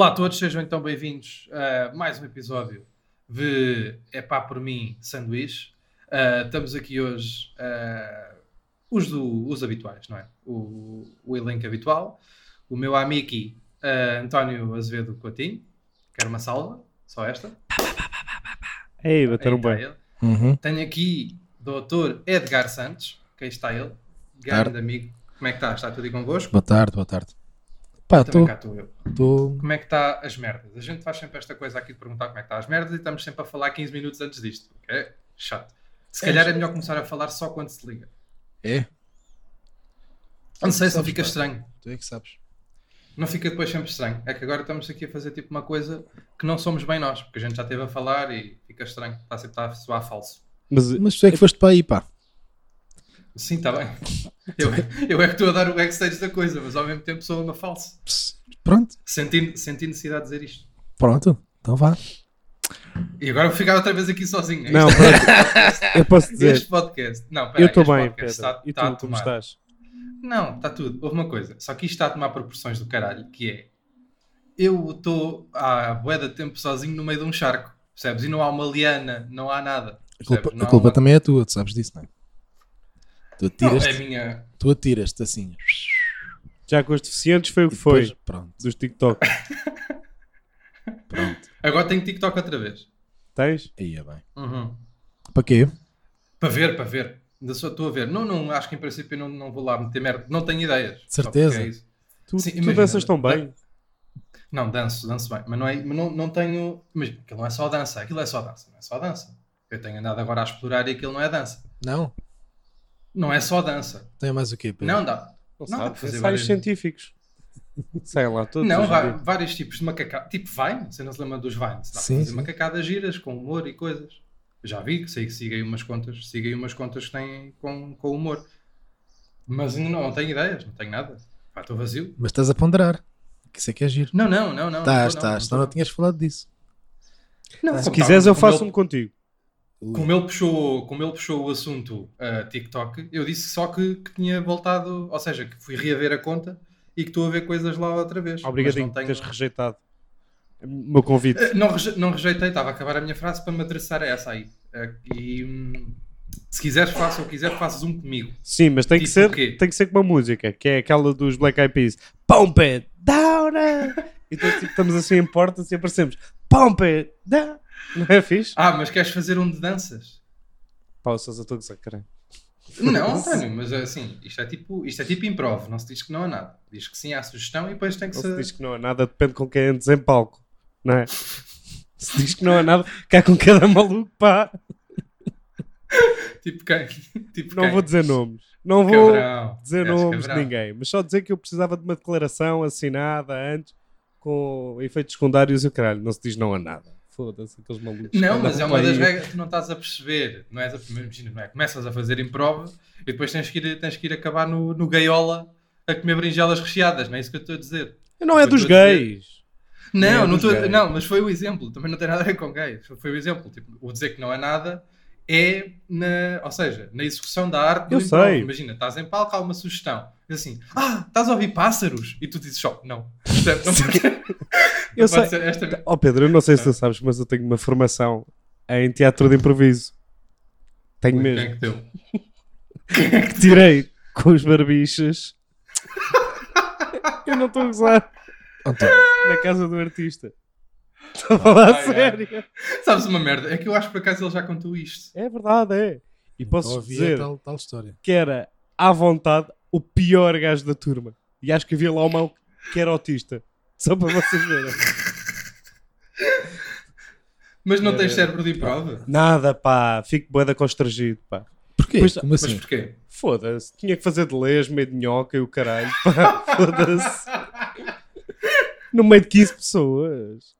Olá a todos, sejam então bem-vindos a mais um episódio de É Pá por mim, sanduíche. Uh, estamos aqui hoje, uh, os, do, os habituais, não é? O, o elenco habitual. O meu amigo uh, António Azevedo Coutinho. Quero uma salva, só esta. Ei, bateram está bem. Uhum. Tenho aqui o doutor Edgar Santos, que aí está ele. Grande Tarde. amigo. Como é que está? Está tudo aí convosco? Boa tarde, boa tarde. Pá, eu. Tô... Como é que está as merdas? A gente faz sempre esta coisa aqui de perguntar como é que está as merdas e estamos sempre a falar 15 minutos antes disto. que É chato. Se calhar é melhor começar a falar só quando se liga. É? Não sei se não fica pá. estranho. Tu é que sabes. Não fica depois sempre estranho. É que agora estamos aqui a fazer tipo uma coisa que não somos bem nós, porque a gente já esteve a falar e fica estranho. Está sempre a soar falso. Mas Mas tu é que foste para aí, pá. Sim, está bem. Eu, eu é que estou a dar o backstage da coisa, mas ao mesmo tempo sou uma falsa. Pronto, Senti, senti necessidade de dizer isto. pronto. Então vá. E agora vou ficar outra vez aqui sozinho. é não, pronto, eu posso dizer, Este podcast. Não, pera eu estou bem, Pedro. está- e está a tu, como estás? Não, está tudo. Houve uma coisa. Só que isto está a tomar proporções do caralho, que é... Eu estou há bué de tempo sozinho no meio de um charco, percebes? E não há uma liana, não há nada. A culpa, a culpa uma- também é tua, tu sabes disso, não é? Tu Não, atiras-te é minha... tu atiras-te assim. Já com os deficientes foi o que foi, depois, Pronto, dos TikTok. pronto. Agora tenho TikTok outra vez. Tens? Aí é bem. Uhum. Para quê? Para ver, para ver. Ainda só estou a ver. Não, não, acho que em princípio não, não vou lá meter merda. Não tenho ideias. Porque Certeza? é. Tu, Sim, tu imagina, danças tão da- bem. Não, danço, danço bem. Mas não, é, mas não, não tenho. Imagina, aquilo não é só dança. Aquilo é só dança. Não é só dança. Eu tenho andado agora a explorar e aquilo não é dança. Não? Não é só dança. Tem mais o quê, Pedro? Não dá. Não, Não, dá para fazer várias- científicos. Sei lá, todos Não, dia. vários tipos de macacada. Tipo Vine, você não se lembra dos Vines? Dá para Sim, fazer sim. macacadas giras com humor e coisas. Já vi que sei que siga aí umas contas, siga aí umas contas que têm com, com humor. Mas ainda não, não tenho ideias, não tenho nada. Pá, estou vazio. Mas estás a ponderar. Que isso é que é giro. Não, não, não, não. Estás, não, tô, não, estás. Senão não tô, tinhas falado disso. não. Se quiseres, eu faço um contigo. Como ele puxou, como ele puxou o assunto uh, TikTok, eu disse só que, que tinha voltado, ou seja, que fui reaver a conta e que estou a ver coisas lá outra vez. Obrigadinho por não tenho... rejeitado o meu convite. Eh, Não, reje- não rejeitei, estava a acabar a minha frase para me adressar a essa aí. Eh, E hum, se quiseres, faça ou quiser, faças um comigo. Sim, mas tem que, Tipo ser, o quê? tem que ser com uma música, que é aquela dos Black Eyed Peas. Pump it down! uh. E então, tipo, estamos assim em portas e aparecemos. Pump it down! Não é fixe? Ah, mas queres fazer um de danças? Pá, Sousa estou a gozar, caralho. Não, António, mas é assim, isto é tipo, isto é tipo improv, não se diz que não há nada. Diz que sim há sugestão e depois tem que Não ser. se diz que não há nada, depende com quem andes em palco, não é? Se diz que não há nada, cá com cada maluco, pá. Tipo quem? Tipo Não quem? vou dizer nomes. Não vou Cabrão. dizer nomes de ninguém, mas só dizer que eu precisava de uma declaração assinada antes com efeitos secundários e o caralho. Não se diz não a nada. Foda-se, aqueles malucos. Não, mas é uma das regras que tu não estás a perceber. Não és a primeira, imagina, não é? Começas a fazer improv e depois tens que ir, tens que ir acabar no, no gaiola a comer berinjelas recheadas, não é isso que eu estou a dizer. Não é dos gays. Não, Não é não, gays. não, mas foi o exemplo, também não tem nada a ver com gays. Foi o exemplo. Tipo, o dizer que não é nada é na, ou seja, na execução da arte do Eu sei. Imagina, estás em palco, há uma sugestão. Diz assim, ah, estás a ouvir pássaros? E tu dizes só, não. Percebe? Não pode- Eu não sei. esta- Oh Pedro, eu não sei se tu sabes, mas eu tenho uma formação em teatro de improviso. Tenho Quem é mesmo. que deu? Que tirei com os barbichas. eu não estou a gozar. António, Na casa do artista. Estou a falar a Ah, é. sério. Sabes uma merda? É que eu acho que por acaso ele já contou isto. É verdade, é. E posso ouvi dizer tal, tal história. que era, à vontade, o pior gajo da turma. E acho que havia lá uma que era autista. Só para vocês verem. Mas não É. tens cérebro de prova? Nada, pá. Fico boeda constrangido, pá. Porquê? Pois- Como Mas assim? porquê? Foda-se. Tinha que fazer de leis, meio de nhoca e o caralho. Pá, foda-se. No meio de 15 pessoas.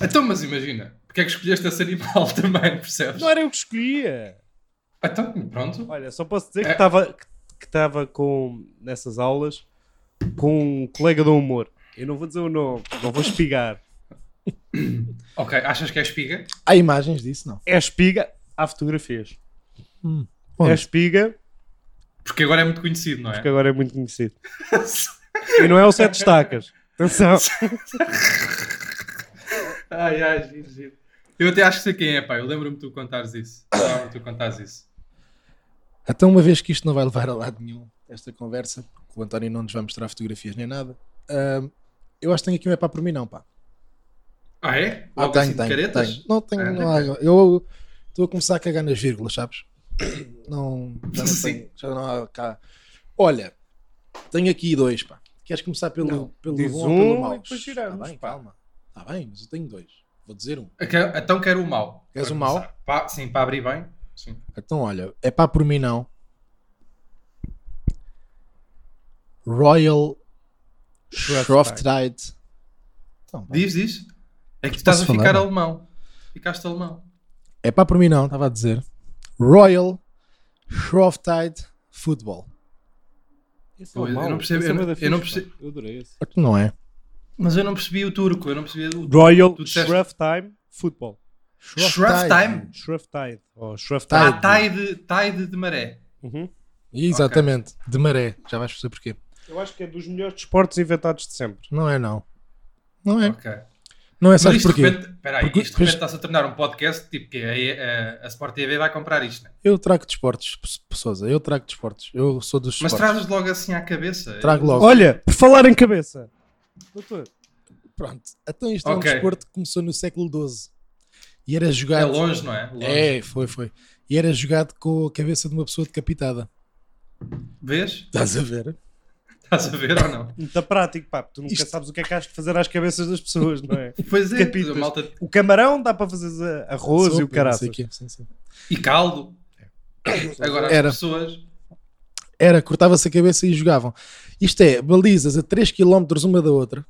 Então, mas imagina, porque é que escolheste esse animal também, percebes? Não era eu que escolhia. Então, pronto. Olha, só posso dizer que É. estava que estava com nessas aulas com um colega do humor. Eu não vou dizer o nome, não vou espigar. Ok, achas que é espiga? Há imagens disso, não? É espiga, há fotografias. Hum. É espiga, Porque agora é muito conhecido, não é? que agora é muito conhecido. E não é o Sete Estacas. Atenção. Ai, ai, giro, giro. Eu até acho que sei quem é, pá. Eu lembro-me de tu contares isso. Eu Lembro-me de tu contares isso. Então, uma vez que isto não vai levar a lado nenhum, esta conversa, que o António não nos vai mostrar fotografias nem nada, ahm, eu acho que tenho aqui um é pá por mim, não, pá. Ah, é? Ah, Logo tenho, assim tenho, caretas? tenho. Não tenho, Ah, não há- eu estou a começar a cagar nas vírgulas, sabes? Não, já não Sim. tenho, já não há cá. Olha, tenho aqui dois, pá. Queres começar pelo, Não, pelo bom ou um pelo e mau? depois giramos, Tá bem, pá. calma. Está bem, mas eu tenho dois. Vou dizer um. Então quero o mau. Queres o mau? começar. Pá, sim, para abrir bem. Sim. Então, olha, é pá por mim não. Royal Shrovetide. Então. Diz, diz. É que tu estás a ficar falar? alemão. Ficaste alemão. É pá por mim não, estava a dizer. Royal Shrovetide Football. Esse Pô, é eu não percebo- Esse é eu não- da eu não percebo-. Eu adorei esse. Não é. Mas eu não percebi o turco. Eu não percebi o Royal Shroff Time Football. Shroff Tide. Ou Shroff Tide. Tide. Ah, tide, tide de maré. Uhum. Exatamente, de maré. Já vais perceber porquê. Eu acho que é dos melhores desportos inventados de sempre. Não é, não. Não é. Ok. Não é, sabes de porquê? repente, espera aí, Porque isto de repente está-se a tornar um podcast tipo que a, a, a Sport TV vai comprar isto, né? Eu trago desportos, P- Sousa. Eu trago desportos. Eu sou dos Mas trazes logo assim à cabeça. Trago Eu- logo. Olha, por falar em cabeça. Doutor, Pronto. Então isto é um desporto que começou no século XII. E era É jogado... longe, não é? Longe. É, foi, foi. E era jogado com a cabeça de uma pessoa decapitada. Vês? Estás a ver? Estás a ver ou não? muito prático, pá. Tu nunca Isto- sabes o que é que has de fazer às cabeças das pessoas, não é? Pois é, malta... O camarão dá para fazer arroz e Sopa, sei o sim. E caldo. Agora as Era. pessoas. Era, cortava-se a cabeça e jogavam. Isto é, balizas a 3 km uma da outra.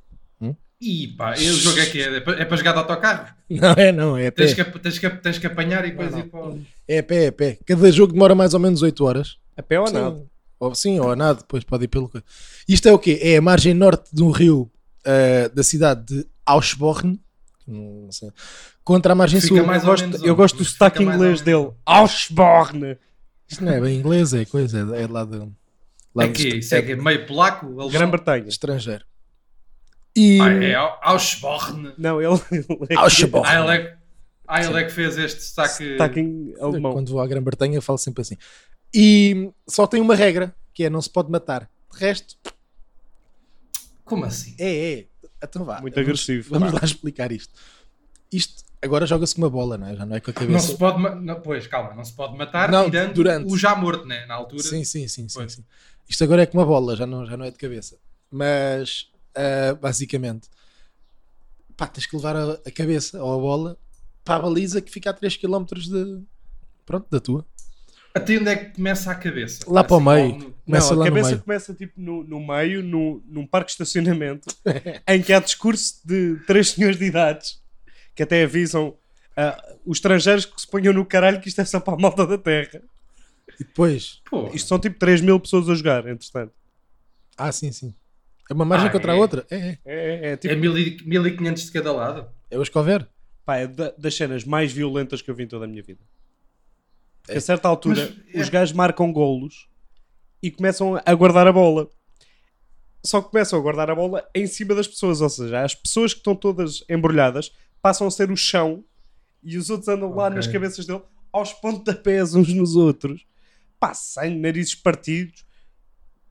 Ih, pá, e o jogo é que é? É para, é para jogar de autocarro? Não é, não, é a pé. Tens que, tens, que, tens que apanhar e depois Não, ir para. o- É a pé, é a pé. Cada jogo demora mais ou menos 8 horas. A pé ou Sim. nada? Ou, sim, ou a nada, depois pode ir pelo. Isto é o quê? É a margem norte de um rio ah, da cidade de Ausborn. Não sei. Contra a margem Fica sul. mais Eu gosto, eu gosto do sotaque inglês dele. Ausborn. Isto não é bem inglês, é coisa, é é lá de. Lá É do que isso é é meio polaco? alemão? Grã-Bretanha. estrangeiro. E. Ah, é Au- Auschborn. Não, ele, ele é Ausborn. Ah, ele é, que- ah, ele é que fez este sotaque. sotaque em alemão. Quando vou à Grã-Bretanha, eu falo sempre assim. E só tem uma regra, que é não se pode matar. De resto, Como assim? é, é. Então vá. Muito vamos- agressivo. Vamos lá explicar isto. Isto agora joga-se com uma bola, não é? Já não é com a Não cabeça. se pode. Não, pois, calma, não se pode matar Não, tirando durante. o já morto, né? Na altura. Sim, sim, sim, sim, sim. Isto agora é com uma bola, já não, já não é de cabeça. Mas ah, basicamente, pá, tens que levar a, a cabeça ou a bola para a baliza que fica a 3 km de. Pronto, da tua. Até onde é que começa a cabeça? Lá para o meio. no- Começa não, lá a no cabeça meio. começa tipo no, no meio, no, num parque de estacionamento, em que há discurso de três senhores de idades que até avisam ah, os estrangeiros que se ponham no caralho que isto é só para a malta da terra. E depois. Pô, Isto são tipo 3 mil pessoas a jogar, entretanto. Ah, sim, sim. É uma margem Ah, contra a é? outra. É, é. É, é, é tipo, é 1500 de cada lado. É o escover. pá, é da- das cenas mais violentas que eu vi em toda a minha vida. Porque É. a certa altura Mas, os é. gajos marcam golos e começam a guardar a bola. Só que começam a guardar a bola em cima das pessoas, ou seja, as pessoas que estão todas embrulhadas passam a ser o chão e os outros andam lá Ok. nas cabeças dele aos pontapés uns nos outros. Pá, sangue, narizes partidos.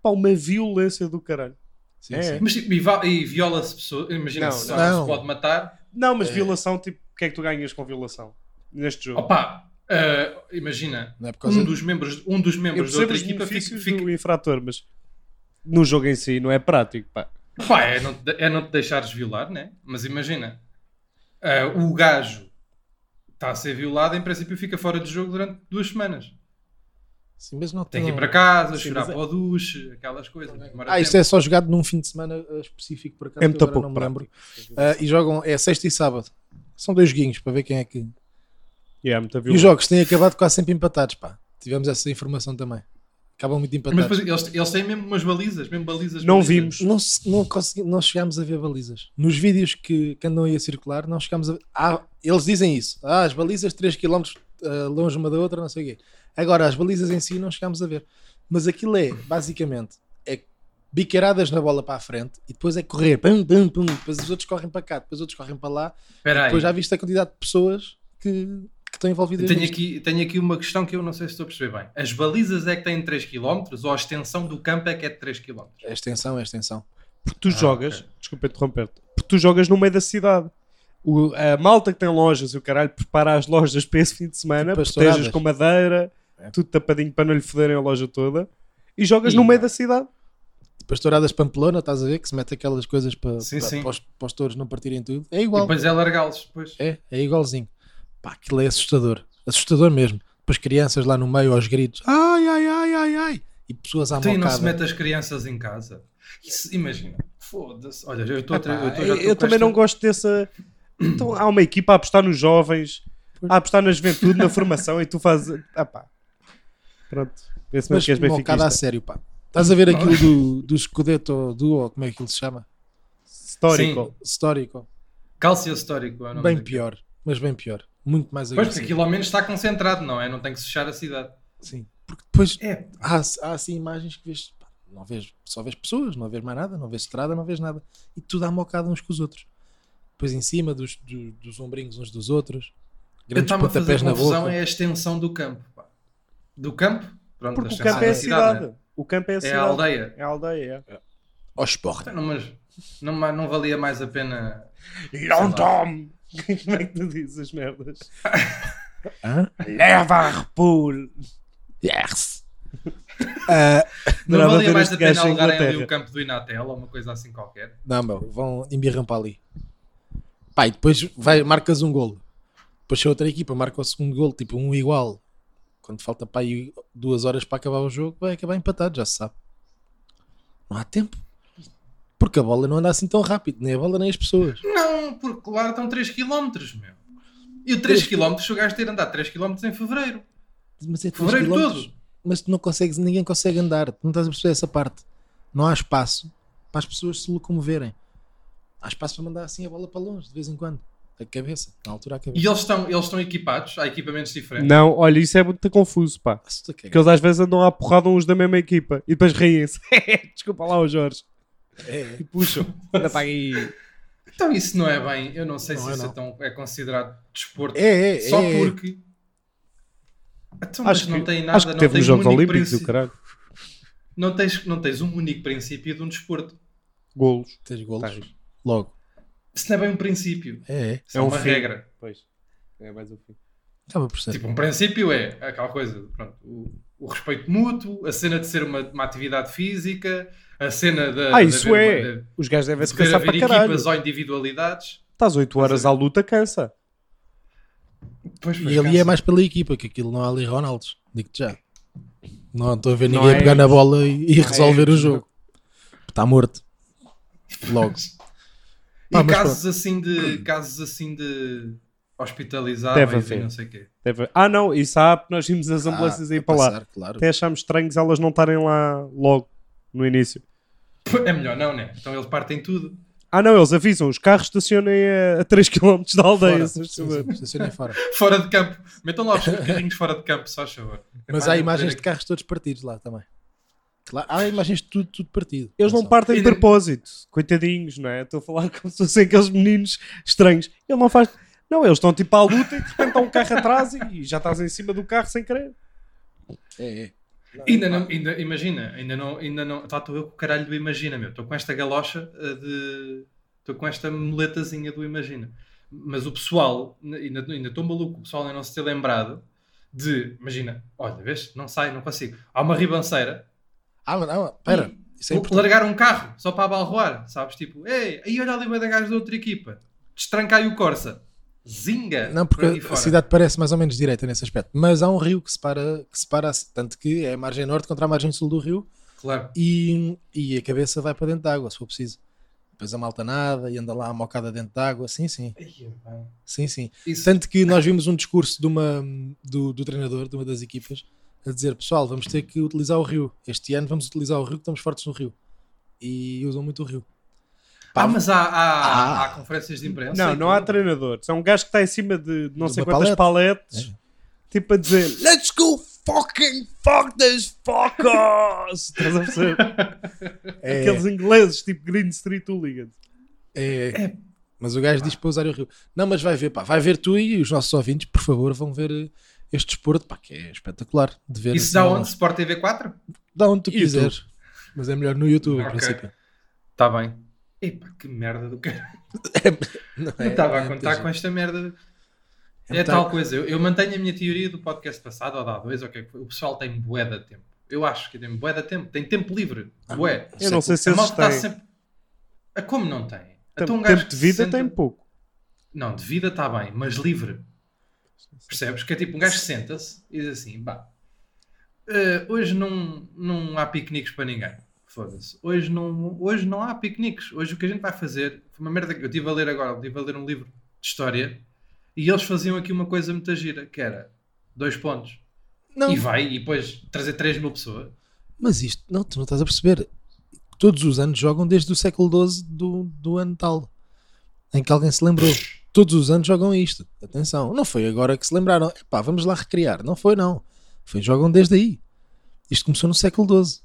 Pá, uma violência do caralho. Sim, É. sim. Mas tipo, e, e viola-se pessoas. Imagina, Não, se não. se pode matar. Não, mas É. violação, tipo, o que é que tu ganhas com violação neste jogo? Opa, ah, imagina, Não é por causa um de- dos membros, um dos membros da outra equipa fica, fica, do infrator, mas no jogo em si não é prático, pá. Pá, é não, te, é não te deixares violar, né? Mas imagina, ah, o gajo está a ser violado, em princípio fica fora de jogo durante duas semanas. Sim, mas não Tem que ir para casa, Sim, chorar mas é- para o duche, aquelas coisas. Ah, isto tempo. é só jogado num fim de semana uh, específico por acaso. É muito agora pouco não me lembro. Ah, e jogam, é sexta e sábado. São dois joguinhos para ver quem é que. Yeah, E os jogos têm acabado quase sempre empatados, pá. Tivemos essa informação também. Acabam muito Mas empatados. depois eles, eles têm mesmo umas balizas, mesmo balizas. Não balizas. vimos. Não, não, consegui, não chegámos a ver balizas. Nos vídeos que, que andam aí a circular, não chegámos a ver. Ah, eles dizem isso. Ah, as balizas 3km longe uma da outra, não sei o quê. Agora, as balizas em si não chegámos a ver. Mas aquilo é, basicamente, é biqueiradas na bola para a frente e depois é correr, pum, pum, pum, depois os outros correm para cá, depois os outros correm para lá. Depois já viste a quantidade de pessoas que, que estão envolvidas Tenho nisto. aqui, tenho aqui uma questão que eu não sei se estou a perceber bem. As balizas é que têm 3 km ou a extensão do campo é que é de 3 km? É extensão, é extensão. Porque tu Ah, jogas, ok. desculpa interromper-te, porque tu jogas no meio da cidade. O- a malta que tem lojas e o caralho prepara as lojas para esse fim de semana, Tipo com madeira, É. tudo tapadinho para não lhe foderem a loja toda, e jogas Ih, no meio não. da cidade. Depois touradas Pamplona, estás a ver que se mete aquelas coisas para, Sim, para, sim. para os, para os touros não partirem tudo. É E igual. depois é largá-los. Depois. É, é igualzinho. Pá, aquilo é assustador. Assustador mesmo. Depois crianças lá no meio aos gritos. Ai, ai, ai, ai, ai. E pessoas à Então e não se mete as crianças em casa. Isso, imagina. Foda-se. Olha, eu estou eu eu também esta- não gosto dessa. Então há uma equipa a apostar nos jovens, a apostar na juventude, na formação, e tu fazes. Ah pá. Pronto. Vê-se mesmo que és mocada a benfiquista. sério, pá. Estás a ver aquilo do, do Scudetto Duo, como é que ele se chama? Histórico. Histórico. Cálcio histórico. é o nome Bem daquilo. pior. Mas bem pior. Muito mais Pois, porque agressivo. aquilo ao menos está concentrado, não é? Não tem que fechar a cidade. Sim. Porque depois É. há, há assim imagens que vês, pá, não vês, só vês pessoas, não vês mais nada, não vês estrada, não vês nada. E tudo à mocada uns com os outros. Depois em cima dos, do- dos ombrinhos uns dos outros. Eu Grandes estava a fazer pontapés na confusão boca. é a extensão do campo. pá. Do campo? Pronto, Porque o campo é a cidade, cidade. O campo é a né? É cidade. a aldeia. É a aldeia, é. Ao esporte. Então, mas não, não valia mais a pena. Não Tom! Como é que tu dizes as merdas? Hã? Leva a repul! Yes! Ah, Não valia mais a pena alugarem ali o campo do Inatel ou uma coisa assim qualquer. não, meu, vão embirram para ali. Pá, e depois vai, marcas um golo. Depois a outra equipa marca o segundo golo, tipo um igual. Quando falta para aí duas horas para acabar o jogo, vai acabar empatado, já se sabe. Não há tempo. Porque a bola não anda assim tão rápido, nem a bola nem as pessoas. Não, porque claro estão 3 km, meu. E o 3 Três km, se o gajo ter andado 3 km em fevereiro. Mas é Fevereiro todo. Mas tu não consegues, ninguém consegue andar. Tu não estás a perceber essa parte. Não há espaço para as pessoas se locomoverem. Há espaço para mandar assim a bola para longe, de vez em quando. A cabeça, na altura a cabeça. E eles estão, eles estão equipados, há equipamentos diferentes. Não, olha, isso é muito confuso, pá. Ah, Porque eles às vezes andam à porrada uns da mesma equipa e depois riem-se. Desculpa lá, o Jorge. É, E puxam. Anda para aí. Então isso não é bem, eu não sei Não se é, isso não. é, tão, é considerado desporto. é, é. Só é. porque. Então, mas Acho não que, tem nada, acho que não teve tens nos um Jogos único Olímpicos, o princípio- caralho. não tens, não tens um único princípio de um desporto. Golos. Tens golos. Tens. Logo. Isso não é bem um princípio. É, é. Isso é, É um uma fim. regra. Pois. É mais um fim. Acaba por ser. Tipo, um princípio é aquela coisa, pronto, o, o respeito mútuo, a cena de ser uma, uma atividade física, a cena da. Ah, de isso haver é. uma- de- Os gajos devem de se haver cansar haver para caralho. equipas ou individualidades. Estás 8 horas à luta, cansa. Pois, pois, E ali é cansa. mais pela equipa, que aquilo não há ali Ronaldos. Digo-te já. Não estou a ver ninguém é- pegar na bola e, e não é- resolver o jogo. Está morto. Logo. E casos assim de casos assim de Deve hospitalizáveis e não sei o quê. Deve- Ah, não, isso há, porque nós vimos as ambulâncias Ah, aí para lá. passar, Claro. Até achámos estranhos elas não estarem lá logo no início. É melhor não, né? Então eles partem tudo. Ah, não, eles avisam, os carros estacionem a, a 3 km da aldeia. Fora. estacionem fora. Fora de campo. Metam lá os carrinhos fora de campo, só a favor. Mas há imagens de carros todos partidos lá também. Claro, há imagens de tudo, tudo partido. Eles não Atenção. partem de propósito, coitadinhos, não é? Estou a falar como se fossem aqueles meninos estranhos. Ele não faz. Não, eles estão tipo à luta e de repente há um carro atrás e já estás em cima do carro sem querer. É, é. Ainda não, ainda, imagina, ainda não, ainda não, tá, estou eu com o caralho do Imagina, meu. Estou com esta galocha eh, de. Estou com esta muletazinha do Imagina. Mas o pessoal, ainda ainda estou maluco, o pessoal ainda não se ter lembrado de. Imagina, olha, vês? Não sai, não consigo. Há uma ribanceira. Ah, mas não, espera. Isso é importante. largar um carro só para abalroar, sabes? Tipo, ei, aí olha ali o da gajo da outra equipa. Destrancai o Corsa. Zinga! Não, por porque a fora. cidade parece mais ou menos direita nesse aspecto. Mas há um rio que separa, que separa tanto que é a margem norte contra a margem sul do rio Claro. e, e a cabeça vai para dentro da água, se for preciso. Depois a malta nada e anda lá a mocada dentro da água. Sim, sim. Ai. Sim, sim. Isso- Tanto que nós vimos um discurso de uma, do, do treinador, de uma das equipas, a dizer: Pessoal, vamos ter que utilizar o rio. Este ano vamos utilizar o rio, que estamos fortes no rio. E usam muito o rio. Pá, Ah, mas há, há, Ah. há conferências de imprensa. Não, não há tudo. treinador. É um gajo que está em cima de não De sei quantas palete. paletes, tipo a dizer: Let's go fucking fuck this fuckers! Estás a perceber? É, Aqueles ingleses, tipo Green Street Hooligans. é, mas o gajo diz para usar o rio. Não, mas vai ver, pá, vai ver tu e os nossos ouvintes, por favor, vão ver este desporto, pá, que é espetacular de ver. Isso dá onde? Sport TV 4? Dá onde tu YouTube. quiseres. Mas é melhor no YouTube, em Ok. princípio. Está bem. Epá, que merda do cara. Não Não é- estava é a contar muito com esta merda. É, muito- tal coisa. Eu, eu mantenho a minha teoria do podcast passado, ou da A2, ou o que é que foi. O pessoal tem bué de tempo. Eu acho que tem bué de tempo. Tem tempo livre. Bué. Eu não sei se A eles está têm. sempre... Ah, Como não tem? Tempo, Então um tempo de vida senta- tem pouco. Não, de vida está bem, mas livre. Percebes? Que é tipo, um gajo senta-se e diz assim, pá, eh, hoje não, não há piqueniques para ninguém. Foda-se. Hoje não, hoje não há piqueniques. Hoje o que a gente vai fazer foi uma merda que eu estive a ler agora, estive a ler um livro de história e eles faziam aqui uma coisa muito gira, que era dois pontos. Não, E vai, e depois trazer 3 mil pessoas. mas isto, não, tu não estás a perceber. Todos os anos jogam desde o século XII do, do ano tal, em que alguém se lembrou. Todos os anos jogam isto. Atenção, não foi agora que se lembraram. Epá, vamos lá recriar. Não foi, não. Foi, jogam desde aí. Isto começou no século XII,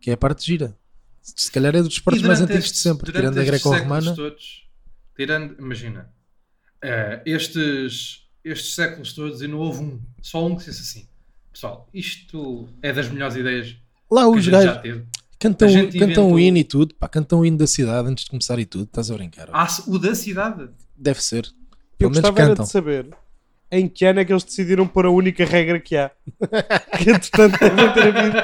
que é a parte gira. Se calhar é dos esportes mais antigos de estes- sempre, tirando a greco-romana. tirando, imagina, eh, estes, estes séculos todos e não houve um, só um que disse assim: Pessoal, isto é das melhores ideias Lá os gajos teve. cantam, cantam o inventou- hino e tudo, pá, cantam o hino da cidade antes de começar e tudo. Estás a brincar? Há o da cidade. Deve ser. Eu Pelo menos gostava era de saber em que ano é que eles decidiram pôr a única regra que há. que entretanto devem ter havido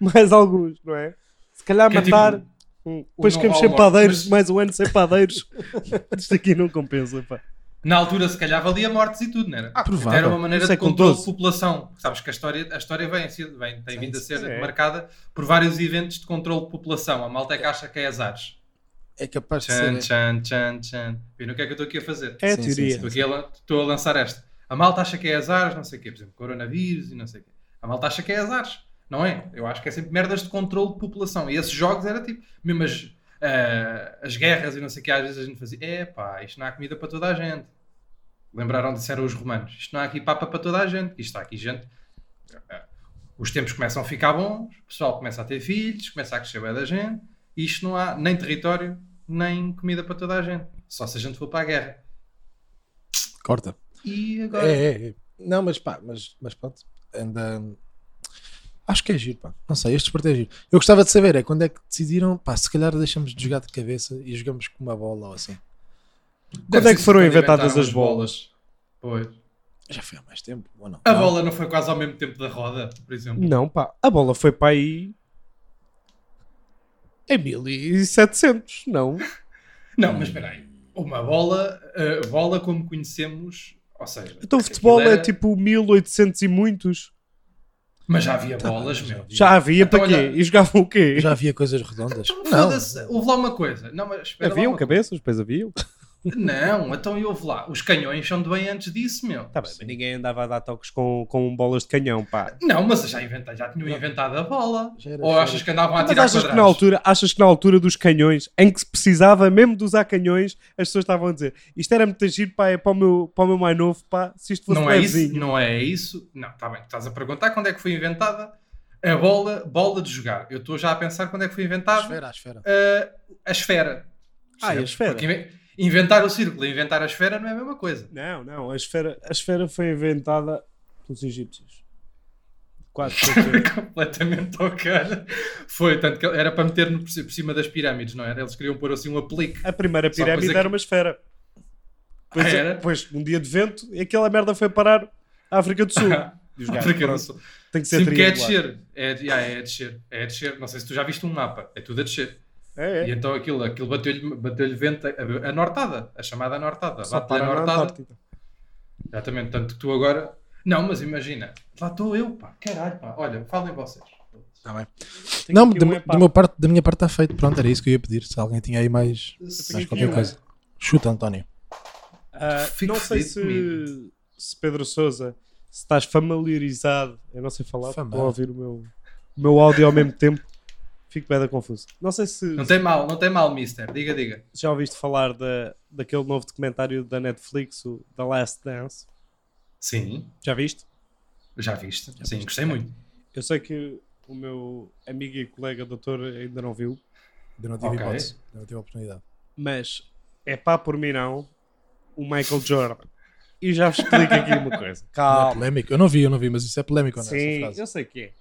mais alguns, não é? Se calhar Que é matar. tipo, hum, depois ficamos sem padeiros, mas- mais um ano sem padeiros. Isto aqui não compensa, pá. Na altura, se calhar, valia mortes e tudo, não era? Ah, provável. Era uma maneira de é com controle 12. de população. Sabes que a história, a história vem, vem, tem vindo a ser é. marcada por vários eventos de controle de população. A malta é que acha que é azares. É capaz de Tchan, ser. tchan, tchan, tchan. Viram o que é que eu estou aqui a fazer? É a Sim, teoria. sim. Estou, aqui a, estou a lançar esta. A malta acha que é azares, não sei o quê. Por exemplo, coronavírus e não sei o quê. A malta acha que é azares. Não é? Eu acho que é sempre merdas de controle de população. E esses jogos era tipo, mesmo as, ah, as guerras e não sei o que, às vezes a gente fazia, é pá, isto não há comida para toda a gente. Lembraram, disseram os romanos, isto não há aqui papa para toda a gente. Isto está aqui gente. ah, Os tempos começam a ficar bons, o pessoal começa a ter filhos, começa a crescer bem da gente. Isto não há nem território, nem comida para toda a gente. Só se a gente for para a guerra. Corta. E agora? É, é, é. Não, mas pá, mas, mas pronto. Anda. Acho que é giro, pá. Não sei, este desporto é giro. Eu gostava de saber é quando é que decidiram, pá, se calhar deixamos de jogar de cabeça e jogamos com uma bola ou assim. Quando Deve é que foram quando inventadas as bolas? Pois. Já foi há mais tempo, ou não? A Não. bola não foi quase ao mesmo tempo da roda, por exemplo. Não, pá. A bola foi para aí. Em 1700, não. Não, mas espera aí. Uma bola, a bola como conhecemos, ou seja... Então o futebol aquilo é era- tipo 1800 e muitos. Mas já havia Tá bolas, bem, já meu. havia. Já havia Então, para quê? olha- E jogavam o quê? Já havia coisas redondas? Então, Não. houve lá uma coisa. Não, mas espera lá Haviam uma cabeças, depois haviam. Não, então e houve lá. Os canhões são de bem antes disso, meu. Tá bem, mas ninguém andava a dar toques com, com bolas de canhão, pá. Não, mas já, inventa, já tinham inventado a bola. Ou achas que andavam a Mas tirar achas que, na altura, achas que na altura dos canhões, em que se precisava mesmo de usar canhões, as pessoas estavam a dizer isto era muito giro, pá, é para o meu, para o meu mais novo, pá, se isto fosse Não é isso? Não é isso? Não, está bem. Estás a perguntar quando é que foi inventada a bola, bola de jogar. Eu estou já a pensar quando é que foi A inventada esfera, a esfera. uh, a esfera. Ah, a esfera? Porque inventar o círculo e inventar a esfera não é a mesma coisa. Não, não, a esfera, a esfera foi inventada pelos egípcios. Quase. Completamente ao cara. Foi, tanto que era para meter por cima das pirâmides, não era? Eles queriam pôr assim um aplique. a primeira pirâmide é que- era uma esfera. Depois, Ah, era? depois, um dia de vento, e aquela merda foi parar à África do Sul. Eu não pronto, sou- tem que ser Sim, porque é a descer. É, de- ah, é a descer. É a descer. Não sei se tu já viste um mapa. É tudo a descer. É, E é. então aquilo, aquilo bateu-lhe bateu vento, a, a nortada, a chamada nortada. Só Bate-lhe a nortada. Antártida. Exatamente, tanto que tu agora. Não, mas imagina, lá estou eu, pá, caralho, pá. Olha, falem vocês. Tá bem. Tenho Não, da, minha parte, da minha parte está feito. Pronto, era isso que eu ia pedir. Se alguém tinha aí mais, mais qualquer uma. coisa. Chuta, António. Fico não sei se, se Pedro Souza se estás familiarizado, eu não sei falar, Famado. vou ouvir o meu, o meu áudio ao mesmo tempo, fico bem da confuso. Não sei se Não tem mal, não tem mal, mister. Diga, diga. já ouviste falar da, daquele novo documentário da Netflix, o The Last Dance. Sim. Já viste? Já viste? Sim, gostei muito. Eu sei que o meu amigo e colega doutor ainda não viu, Ainda não tive Ok. hipótese. Ainda não tive oportunidade. mas é pá por mim não o Michael Jordan. E já vos explico aqui uma coisa. Não é Calma. polémico. Eu não vi, eu não vi, mas isso é polémico, não é? Sim, eu sei que é.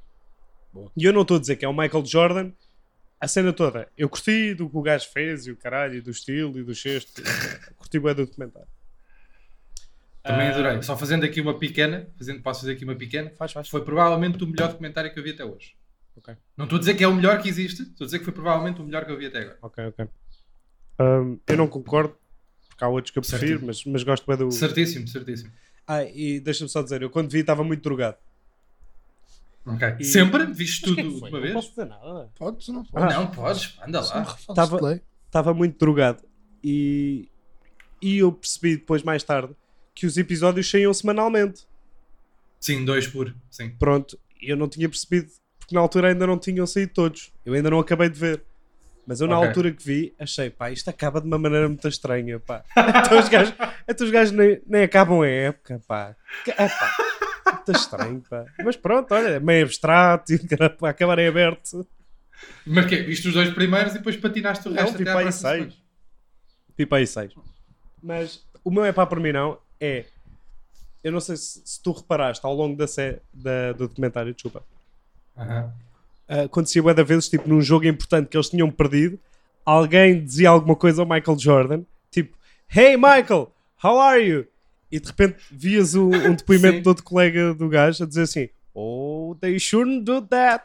Boa. E eu não estou a dizer que é o Michael Jordan a cena toda. Eu curti do que o gajo fez e o caralho, e do estilo e do cesto. curti bem do documentário. Também Ah, adorei. Só fazendo aqui uma pequena, fazendo, posso fazer aqui uma pequena. Faz, faz. Foi provavelmente o melhor documentário que eu vi até hoje. Ok. Não estou a dizer que é o melhor que existe, estou a dizer que foi provavelmente o melhor que eu vi até agora. Ok, ok. Ahm, eu não concordo, porque há outros que eu prefiro, mas, mas gosto bem do. Certíssimo, certíssimo. Ah, e deixa-me só dizer, eu quando vi estava muito drogado. Ok. E- Sempre? Viste é tudo de uma Não vez? posso dizer nada. Podes ou não podes? não, podes, anda é lá. Estava muito drogado. E, e eu percebi depois, mais tarde, que os episódios saíam semanalmente. Sim, dois por. Sim. Pronto, eu não tinha percebido, porque na altura ainda não tinham saído todos. Eu ainda não acabei de ver. Mas eu, na Ok. altura que vi, achei, pá, isto acaba de uma maneira muito estranha, pá. então os gajos, então os gajos nem, nem acabam a época, pá. Que- É, pá. Muito estranho, pá. Mas pronto, olha, meio abstrato, e acabar em aberto. Mas que Viste os dois primeiros e depois patinaste o Não, resto vi até à para aí seis. Tipo aí seis. Mas o meu é pá por mim não, é... Eu não sei se, se tu reparaste ao longo da, da- do documentário, desculpa. Aham. Uh, acontecia bué da vezes, tipo, num jogo importante que eles tinham perdido, alguém dizia alguma coisa ao Michael Jordan, tipo, Hey Michael, how are you? E de repente vias o- um depoimento Sim. de outro colega do gajo a dizer assim, Oh, they shouldn't do that.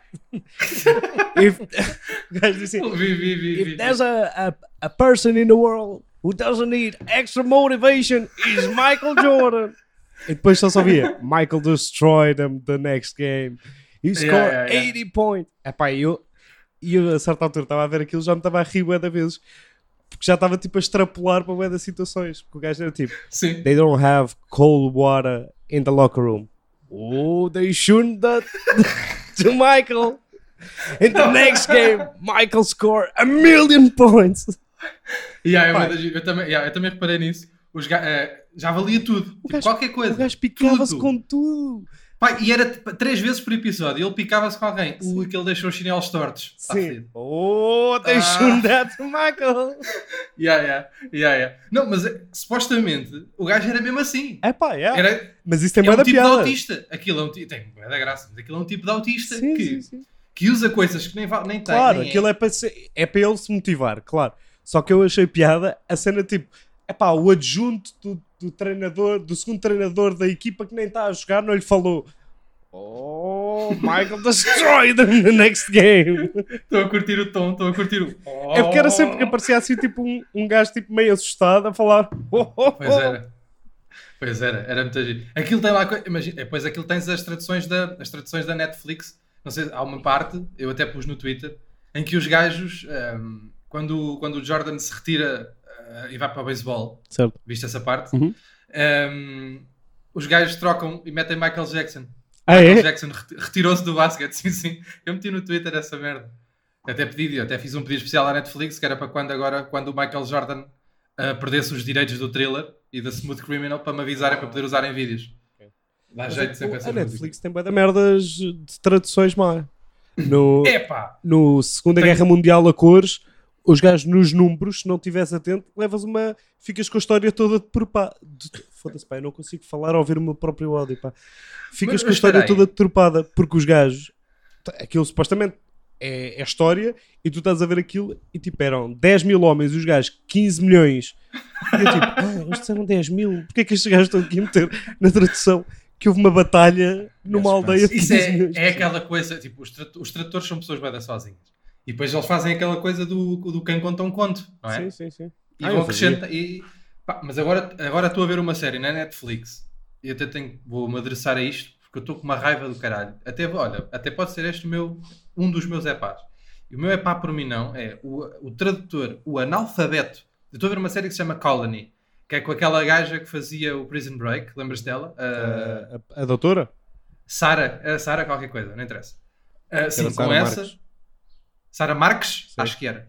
If, o gajo disse assim, Vi, vi, vi. If there's a, a, a person in the world who doesn't need extra motivation, is Michael Jordan. E depois só só via Michael destroyed them the next game. He scored Yeah, yeah, yeah. 80 points. Epá, e eu, e eu a certa altura estava a ver aquilo já me estava a rir da vezes. Porque já estava tipo a extrapolar para bué das situações. Porque o gajo era tipo, Sim. they don't have cold water in the locker room. Oh, they shouldn't that to Michael. In the next game, Michael scored a million points. Yeah, giro. eu, também, yeah, eu também reparei nisso. Os eh, já valia tudo. Tipo, gajo- qualquer coisa. O gajo picava-se com tudo. Pá, e era três vezes por episódio. Ele picava-se com alguém. O que ele deixou os chinelos tortos. Tá Sim. Oh, they Ah. to Michael. Yeah, yeah, yeah, yeah. Não, mas eh, supostamente o gajo era mesmo assim. É pá, yeah. Era, Mas isso tem é um tipo de piada. autista. Aquilo é um tipo. Tem bué da graça, mas aquilo é um tipo de autista Sim, que, sim, sim. que usa coisas que nem, va- nem tem. Claro, nem aquilo é para, ser- é para ele se motivar, claro. Só que eu achei piada a cena tipo, é pá, o adjunto do, do treinador, do segundo treinador da equipa que nem está a jogar, não lhe falou. Oh, Michael destroyed the next game. Estou a curtir o tom, estou a curtir o. É porque era sempre que aparecia assim, tipo, um, um gajo tipo, meio assustado a falar. Oh, oh, Pois oh. era. Pois era, era muito giro. Aquilo tem lá, imagina, depois aquilo tens as traduções da, as traduções da Netflix. Não sei, há uma parte, eu até pus no Twitter, em que os gajos, ahm, quando, quando o Jordan se retira ah, e vai para o beisebol, Certo. viste essa parte? Uhum. Ahm, os gajos trocam e metem Michael Jackson. Ah, Michael é? Jackson reti- retirou-se do basquete, sim, sim. Eu meti no Twitter essa merda. Até pedi, eu até fiz um pedido especial à Netflix, que era para quando agora, quando o Michael Jordan ah, perdesse os direitos do thriller e da Smooth Criminal, para me avisarem para poder usar em vídeos. Dá Mas jeito a- sempre a essa Netflix tem bué da merdas de traduções má. No, Epá! no Segunda Tem- Guerra Mundial a cores, os gajos nos números, se não estiveres atento, levas uma. ficas com a história toda deturpada. De... Foda-se, pá, eu não consigo falar ao ouvir o meu próprio áudio, pá. Ficas Mas- com a história aí. toda deturpada, porque os gajos. Aquilo supostamente é, é história, e tu estás a ver aquilo e tipo eram 10 mil homens, os gajos 15 milhões. E eu tipo, ah, eles disseram 10 mil, porquê é que estes gajos estão aqui a meter na tradução que houve uma batalha numa aldeia de Isso 15 é, é aquela coisa, tipo, os, tra- os tradutores são pessoas bem sozinhas. E depois eles fazem aquela coisa do, do quem conta um conto, não é? Sim, sim, sim. E Ah, vão acrescentar. E, pá, mas agora agora estou a ver uma série na Netflix e até tenho, vou-me adressar a isto porque eu estou com uma raiva do caralho. Até, olha, até pode ser este o meu, um dos meus epás. E o meu epá por mim não é o, o tradutor, o analfabeto. Eu estou a ver uma série que se chama Colony, que é com aquela gaja que fazia o Prison Break, lembras dela? Uh, A, a doutora? Sara, a Sara qualquer coisa, não interessa. Uh, sim, com Sara essa. Marques. Sara Marques, Sim. acho que era.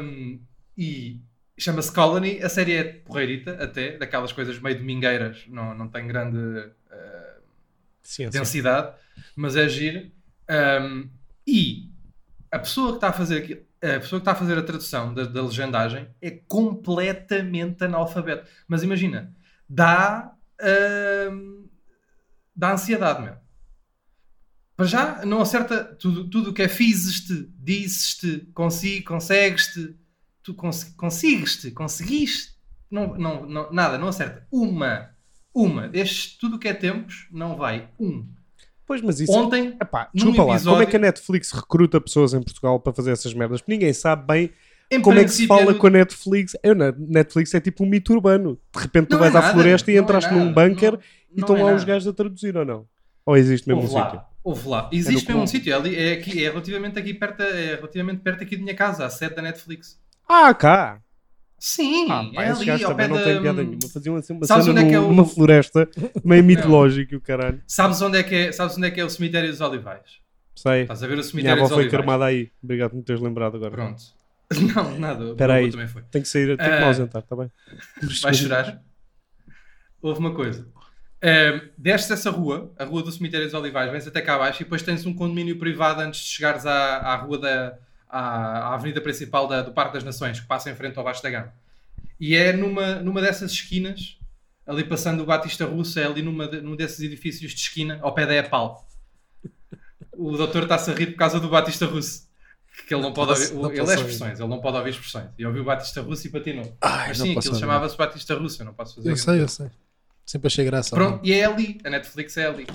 Um, e chama-se Colony. A série é porreirita, até, daquelas coisas meio domingueiras, não, não tem grande uh, Sim, sim. densidade, mas é giro. Um, e a pessoa que está a fazer aqui, a pessoa que está a fazer a tradução da, da legendagem é completamente analfabeto. Mas imagina, dá, um, dá ansiedade, meu. Para já não acerta tudo tudo o que é fizeste, disseste, consigo, consegues-te, tu cons consegues-te, conseguiste, não, não, não, nada, não acerta. Uma, uma, destes tudo o que é tempos, não vai. Um. Pois, mas isso. Ontem, Epá, desculpa lá, como é episódio- que a Netflix recruta pessoas em Portugal para fazer essas merdas? Porque ninguém sabe bem em como é que se fala no- com a Netflix. Eu, na Netflix é tipo um mito urbano. De repente tu Não vais é à nada, floresta e não é entraste nada, num bunker não- e não estão é lá os nada. gajos a traduzir ou não? Ou existe mesmo um lá, sítio? Houve lá. Existe no mesmo um sítio, é, ali- é, aqui, é relativamente aqui perto, é relativamente perto aqui da minha casa, a sede da Netflix. Ah, cá! Sim, Ah, pá, é esses ali ao pé não da... têm piada nenhuma. Faziam assim uma Sabes cena onde é que é o- numa floresta meio mitológico, o caralho. Sabes onde é que é, sabes onde é que é o cemitério dos Olivais? Sei. Estás a ver o Minha cemitério avó dos foi Olivais? carmada aí. Obrigado por me teres lembrado agora. Pronto. Não, nada. Espera aí. também foi. Tenho que sair, tenho que me Ah. ausentar, está bem? Vais chorar? Houve uma coisa. Desces essa rua, a rua do Cemitério dos Olivais, vens até cá abaixo e depois tens um condomínio privado antes de chegares à, à rua da à, à avenida principal da- do Parque das Nações, que passa em frente ao Vasco da Gama. E é numa, numa dessas esquinas, ali passando o Batista Russo, é ali numa, num desses edifícios de esquina, ao pé da EPAL. O doutor está-se a rir por causa do Batista Russo. Que ele não pode ouvir. Não Ele posso é expressões, ele não pode ouvir expressões. E ouviu o Batista Russo e patinou. Ai, Mas não sim, posso aquilo chamava-se Batista Russo, eu não posso fazer Eu sei, eu sei. Sempre achei graça. Pronto, e é ali, a Netflix é ali.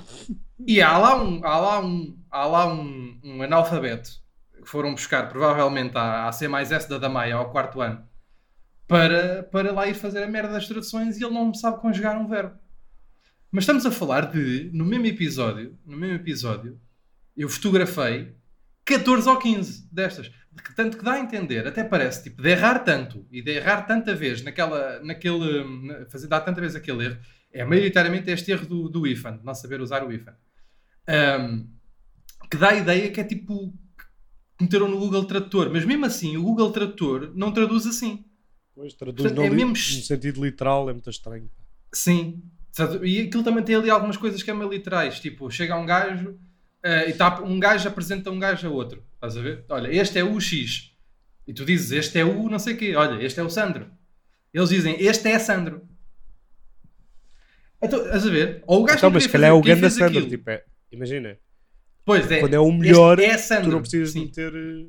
E há lá um, há lá um, há lá um, um analfabeto que foram buscar, provavelmente, à, à C mais S da Damaia, ao quarto ano, para, para lá ir fazer a merda das traduções e ele não sabe conjugar um verbo. Mas estamos a falar de, no mesmo episódio, no mesmo episódio, eu fotografei 14 ou 15 destas. Tanto que dá a entender, até parece, tipo, de errar tanto e de errar tanta vez naquela, naquele, na- fazer dar tanta vez aquele erro, é maioritariamente este erro do, do IFAN, de não saber usar o IFAN. Ahm, que dá a ideia que é tipo que meteram no Google Tradutor, mas mesmo assim o Google Tradutor não traduz assim. Pois, traduz Portanto, no, é mesmo no sentido literal, é muito estranho. Sim. E aquilo também tem ali algumas coisas que é meio literais. Tipo, chega um gajo eh, e tá, um gajo apresenta um gajo a outro. Estás a ver? Olha, este é o X. E tu dizes, este é o não sei o quê. Olha, este é o Sandro. Eles dizem, este é Sandro. Então, estás a ver? Ou o gajo Então, mas se calhar é o Ganda Sandro. aquilo. Tipo, é, imagina, Pois é. quando é o melhor, é tu não precisas sim. de meter eh,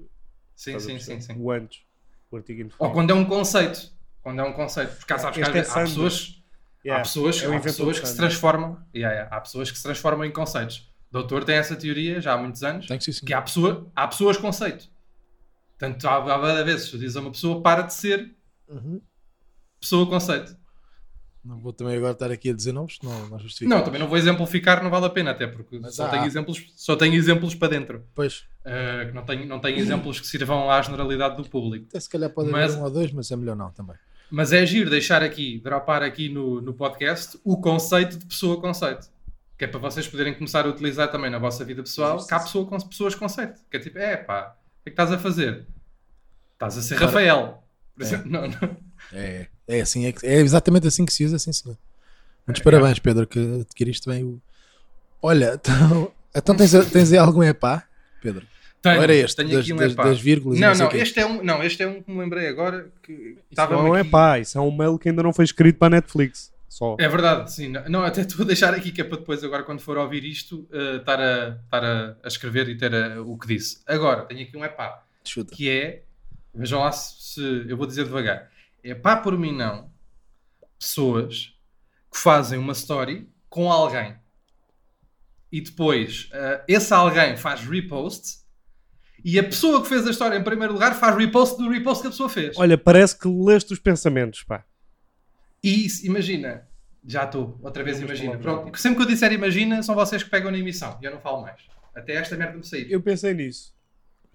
Sim, sim, sim, sim. o antes, o artigo Ou indefinido. quando é um conceito. Quando é um conceito. Porque há, sabes que é há Sandro. pessoas, Yeah, há pessoas, é há pessoas que se transformam. Yeah, yeah, há pessoas que se transformam em conceitos. O doutor tem essa teoria já há muitos anos. Tem que ser sim. que há, pessoa, há pessoas conceito. Portanto, há, há várias vezes tu dizes a uma pessoa para de ser Uhum. pessoa conceito. Não vou também agora estar aqui a dizer nomes, não, não justifica. Não, também não vou exemplificar, não vale a pena, até porque Mas só há. tenho, exemplos, só tenho exemplos para dentro. Pois, Uh, não tenho, não tenho exemplos que sirvam à generalidade do público. até se calhar pode Mas- haver um ou dois, mas é melhor não também. Mas é giro deixar aqui, dropar aqui no, no podcast o conceito de pessoa conceito. Que é para vocês poderem começar a utilizar também na vossa vida pessoal, Existe que há isso. pessoa com pessoas conceito. Que é tipo, é pá, o que é que estás a fazer? Estás a ser Rafael. Por É. exemplo, não, não. É, é assim, é, é exatamente assim que se usa, sim senhor. Muitos parabéns, Pedro, que adquiriste bem o. Olha, então, então tens, tens aí algum epá, Pedro? Tenho, Ou era este, tenho das, aqui um das, das vírgulas Não, não, o quê. este é um, não, este é um que me lembrei agora que estava não é aqui. pá, isso é um mail que ainda não foi escrito para a Netflix. Só. É verdade, sim. Não, não, até estou a deixar aqui que é para depois, agora, quando for ouvir isto, eh, estar, a, estar a, a escrever e ter a- o que disse. Agora, tenho aqui um epá, Chuta. que é, vejam lá se, se- eu vou dizer devagar, é pá por mim não, pessoas que fazem uma story com alguém e depois eh, esse alguém faz repost e a pessoa que fez a história em primeiro lugar faz repost do repost que a pessoa fez. Olha, parece que leste os pensamentos, pá. E isso, imagina, já estou, outra vez Vamos imagina. Pronto, sempre que eu disser imagina, são vocês que pegam na emissão e eu não falo mais. Até esta merda me sair. Eu pensei nisso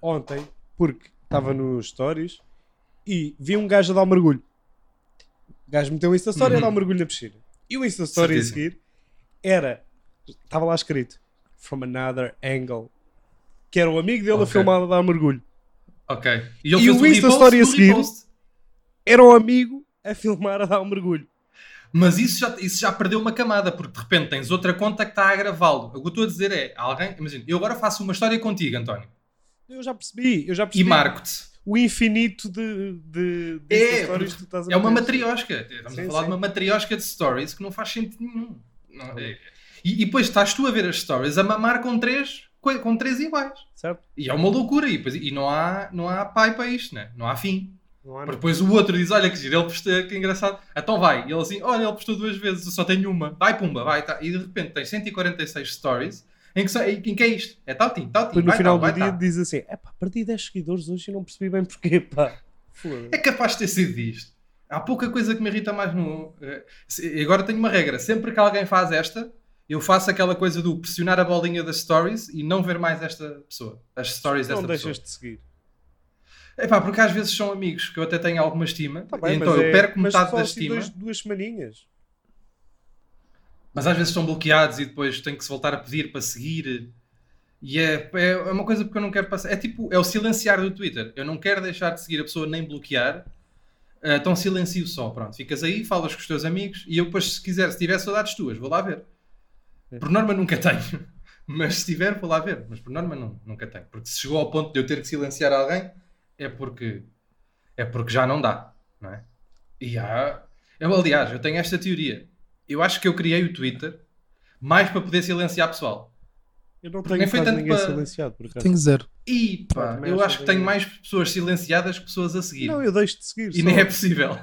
ontem, porque estava nos stories e vi um gajo a dar um mergulho. O gajo meteu um Story Uhum. a dar um mergulho na piscina. E o Insta Story a seguir era, estava lá escrito, from another angle, que era o amigo dele a Ok. filmar a dar um mergulho. Ok. E, E o Story a seguir? repost. Era o amigo a filmar a dar um mergulho. Mas isso já, isso já perdeu uma camada, porque de repente tens outra conta que está a gravá-lo. O que eu estou a dizer é, alguém, imagina, eu agora faço uma história contigo, António, Eu já percebi, eu já e percebi. marco-te. O infinito de, de, de É, stories que tu estás a É uma matriosca. Estamos Sim, a falar sim. de uma matriosca de stories que não faz sentido nenhum. Não, é- E, e depois estás tu a ver as stories a mamar com três, co- com três iguais. Certo? E é uma loucura. E, depois- e não, há, não há pai para isto, né? não há fim. Não há Porque depois o outro diz: Olha que giro, ele postou, que engraçado. Então vai. E ele assim: Olha, ele postou duas vezes, eu só tenho uma. Vai, pumba, vai. Tá. E de repente tens 146 stories em que, só, em que é isto? É tal tim, tal tim. Depois no final tal, do dia tal. diz assim: é pá, perdi 10 seguidores hoje e não percebi bem porquê, pá. É capaz de ter sido isto. Há pouca coisa que me irrita mais no. eh, Agora tenho uma regra: sempre que alguém faz esta, eu faço aquela coisa do pressionar a bolinha das stories e não ver mais esta pessoa. As stories Não desta deixas pessoa. de seguir. É pá, porque às vezes são amigos que eu até tenho alguma estima, Tá bem, então eu é- perco metade da assim estima, dois- duas semaninhas. Mas às vezes são bloqueados e depois tenho que se voltar a pedir para seguir. E é, é uma coisa porque eu não quero passar. É tipo, é o silenciar do Twitter. Eu não quero deixar de seguir a pessoa nem bloquear. Ah, então silencio só, pronto. Ficas aí, falas com os teus amigos e eu depois, se quiser, se tiver saudades tuas, vou lá ver. Por norma nunca tenho. Mas se tiver, vou lá ver. Mas por norma não, nunca tenho. Porque se chegou ao ponto de eu ter que silenciar alguém, é porque é porque já não dá, não é? E há... eu, aliás, eu tenho esta teoria. Eu acho que eu criei o Twitter mais para poder silenciar pessoal. Eu não tenho nem foi tanto ninguém para- silenciado, por acaso. Tenho zero. E pá, também eu acho que tenho é- mais pessoas silenciadas que pessoas a seguir. Não, eu deixo de seguir. E só. nem é possível.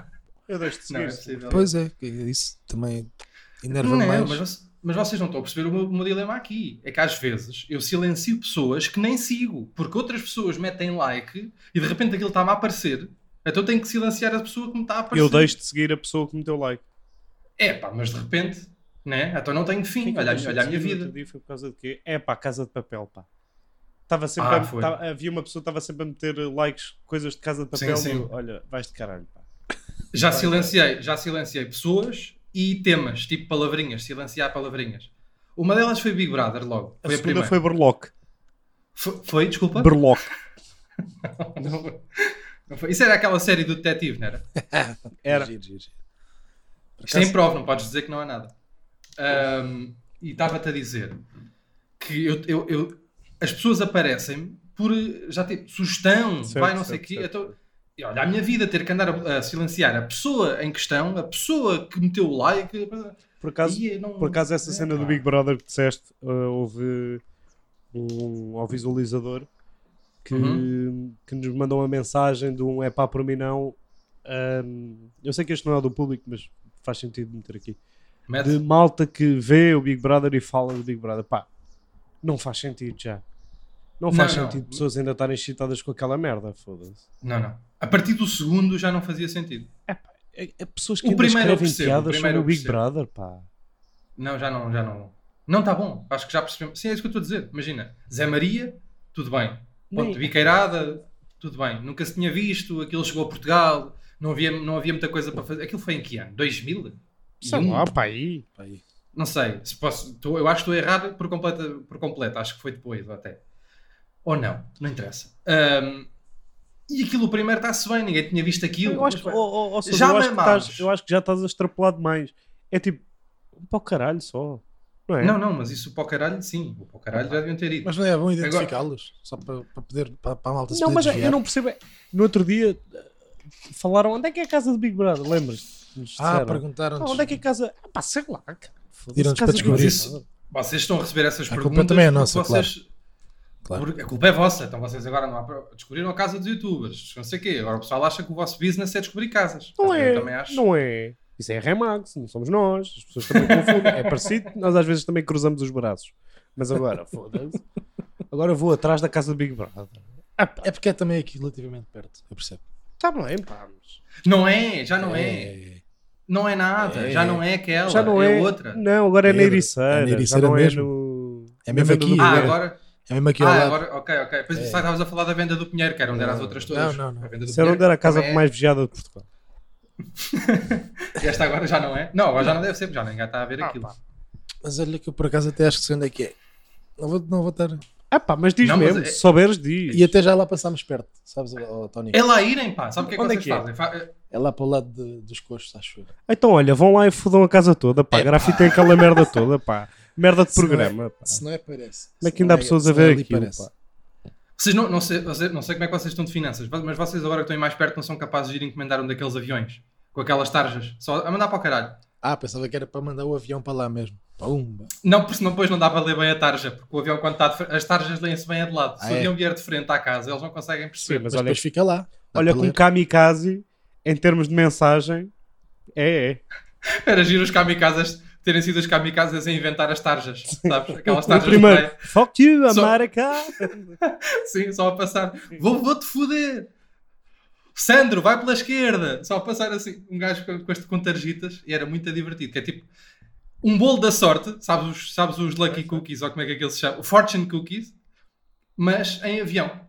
Eu deixo de Não é seguir. possível. Pois é, que isso também enerva Não, mais. mas, mas vocês não estão a perceber o meu, o meu dilema aqui. É que às vezes eu silencio pessoas que nem sigo, porque outras pessoas metem like e de repente aquilo está-me a aparecer. Então eu tenho que silenciar a pessoa que me está a aparecer. eu deixo de seguir a pessoa que meteu like. É pá, mas de repente, né? Então não tenho fim. Olha, a- deixei olha a minha vida. outro dia foi por causa de quê? É pá, Casa de Papel, pá. Estava sempre Ah, a- tava- havia uma pessoa que estava sempre a meter likes, coisas de Casa de Papel. Sim, sim. e Olha, vais de caralho, pá. Já silenciei, já silenciei pessoas e temas, tipo palavrinhas, silenciar palavrinhas. Uma delas foi Big Brother logo. A Foi a, segunda primeira. foi Berlock. Foi, foi, desculpa? Berlock. Não, não foi. Isso era aquela série do detetive, não era? Era. Giro, giro, Isto é prova, não podes dizer que não há nada. Ahm, e estava-te a dizer que eu, eu- eu- as pessoas aparecem por já tipo sugestão, Certo, vai não sei o certo, quê. certo, Então, olha, a minha vida ter que andar a, a silenciar a pessoa em questão, a pessoa que meteu o like. Por acaso, eu não- por acaso essa é, cena do pá. Big Brother que disseste, uh, houve um, ao visualizador que, Uhum. que nos mandou uma mensagem de um é pá por mim não. Um, eu sei que este não é do público, mas faz sentido meter aqui. Mete. De malta que vê o Big Brother e fala do Big Brother. Pá, não faz sentido já. Não faz Não, não. sentido pessoas ainda estarem excitadas com aquela merda, foda-se. Não, não. A partir do segundo já não fazia sentido. É, é pessoas que O ainda primeiro escrevem percebo, piadas sobre o Big. Brother, pá. Não, já não, já não. Não está bom. Acho que já percebemos. Sim, é isso que eu estou a dizer. Imagina, Zé Maria, tudo bem. Ponto biqueirada, tudo bem. Nunca se tinha visto, aquilo chegou a Portugal, não havia, não havia muita coisa para fazer. Aquilo foi em que ano? 2000? Sei E um? lá, pá, aí. Pá, aí. Não sei. Se posso, tô- eu acho que estou errado por completo, por completo. Acho que foi depois até. Ou não, não interessa. Ahm, e aquilo, o primeiro está-se bem, ninguém tinha visto aquilo. Eu acho, que, Mas, oh, oh, oh, já eu, acho estás- eu acho que já estás a extrapolar demais. É tipo, para o caralho só. Não é? Não, não, mas isso para o caralho, sim. Para o caralho já deviam ter ido. Mas não é bom identificá-los? Só para, para poder para, para a malta se Não, mas eu desviar. não percebo. é- No outro dia falaram onde é que é a casa do Big Brother, lembras? Ah, perguntaram Ah, onde é que é a casa? Ah, pá, sei lá, cara. Casa para descobrir. Brother. Vocês estão a receber essas A culpa perguntas. também é porque nossa, vocês, Claro. porque a culpa é vossa. Então vocês agora não há descobriram a casa dos youtubers. Não sei o quê. Agora o pessoal acha que o vosso business é descobrir casas. Não Eu é, também acho. não é. Isso é a Remax, não somos nós. As pessoas também confundem. É parecido, nós às vezes também cruzamos os braços. Mas agora, foda-se. Agora vou atrás da casa do Big Brother. É porque é também aqui relativamente perto, eu percebo. Tá bem, pá. mas- Não é, já não é. Não é nada. É. Já não é aquela. Já não é, outra. Não, agora é É, na Ericeira. é na já Ericeira não mesmo. é no. É mesmo aqui, Ah, é. Agora. É mesmo aqui ao Ah, lado. agora. Ok, ok. Depois É. estavas a falar da venda do Pinheiro, que era onde eram as outras todas. Não, não, não. A venda do Isso era onde era a casa é. mais vigiada de Portugal. E esta agora já não é? Não, agora já não deve ser, já ninguém está a ver Ah, aquilo. pá. Mas olha que eu por acaso até acho que sei onde é que é. Não vou, não vou estar. Ah, pá, mas diz Não, mas mesmo. é- Se souberes, diz. E até já lá passámos perto, sabes, ó, Tony? É lá irem, pá. Sabe o que é que Onde é vocês que é? fazem? Fa- É lá para o lado de- dos coxos, acho eu. Então, olha, vão lá e fodam a casa toda, pá. É, Grafitem aquela merda toda, pá. Merda de Se é- programa, pá. Se não é, parece. Como é que ainda há não pessoas a é ver aquilo, parece. pá? Vocês não, não, sei, vocês- não sei como é que vocês estão de finanças, mas vocês agora que estão aí mais perto não são capazes de ir encomendar um daqueles aviões com aquelas tarjas, só a mandar para o caralho. Ah, pensava que era para mandar o avião para lá mesmo. Pumba. Não, porque senão depois não dá para ler bem a tarja, porque o avião quando está de frente, as tarjas leem-se bem a de lado. Se Ah, o é? avião vier de frente à casa, eles não conseguem Sim, perceber. mas Mas olha, depois fica lá. Olha com kamikaze, em termos de mensagem, é, é. Era giro os kamikazes terem sido os kamikazes a inventar as tarjas, sabes? Aquelas tarjas de primeiro, fuck you, Só- America! Sim, só a passar. Vou- Vou-te foder. Sandro, vai pela esquerda. Só a passar assim, um gajo com, com, este, com tarjitas e era muito divertido. Que é tipo um bolo da sorte, sabes os, sabes os Lucky Cookies ou como é que aquilo se chama? O Fortune Cookies, mas em avião.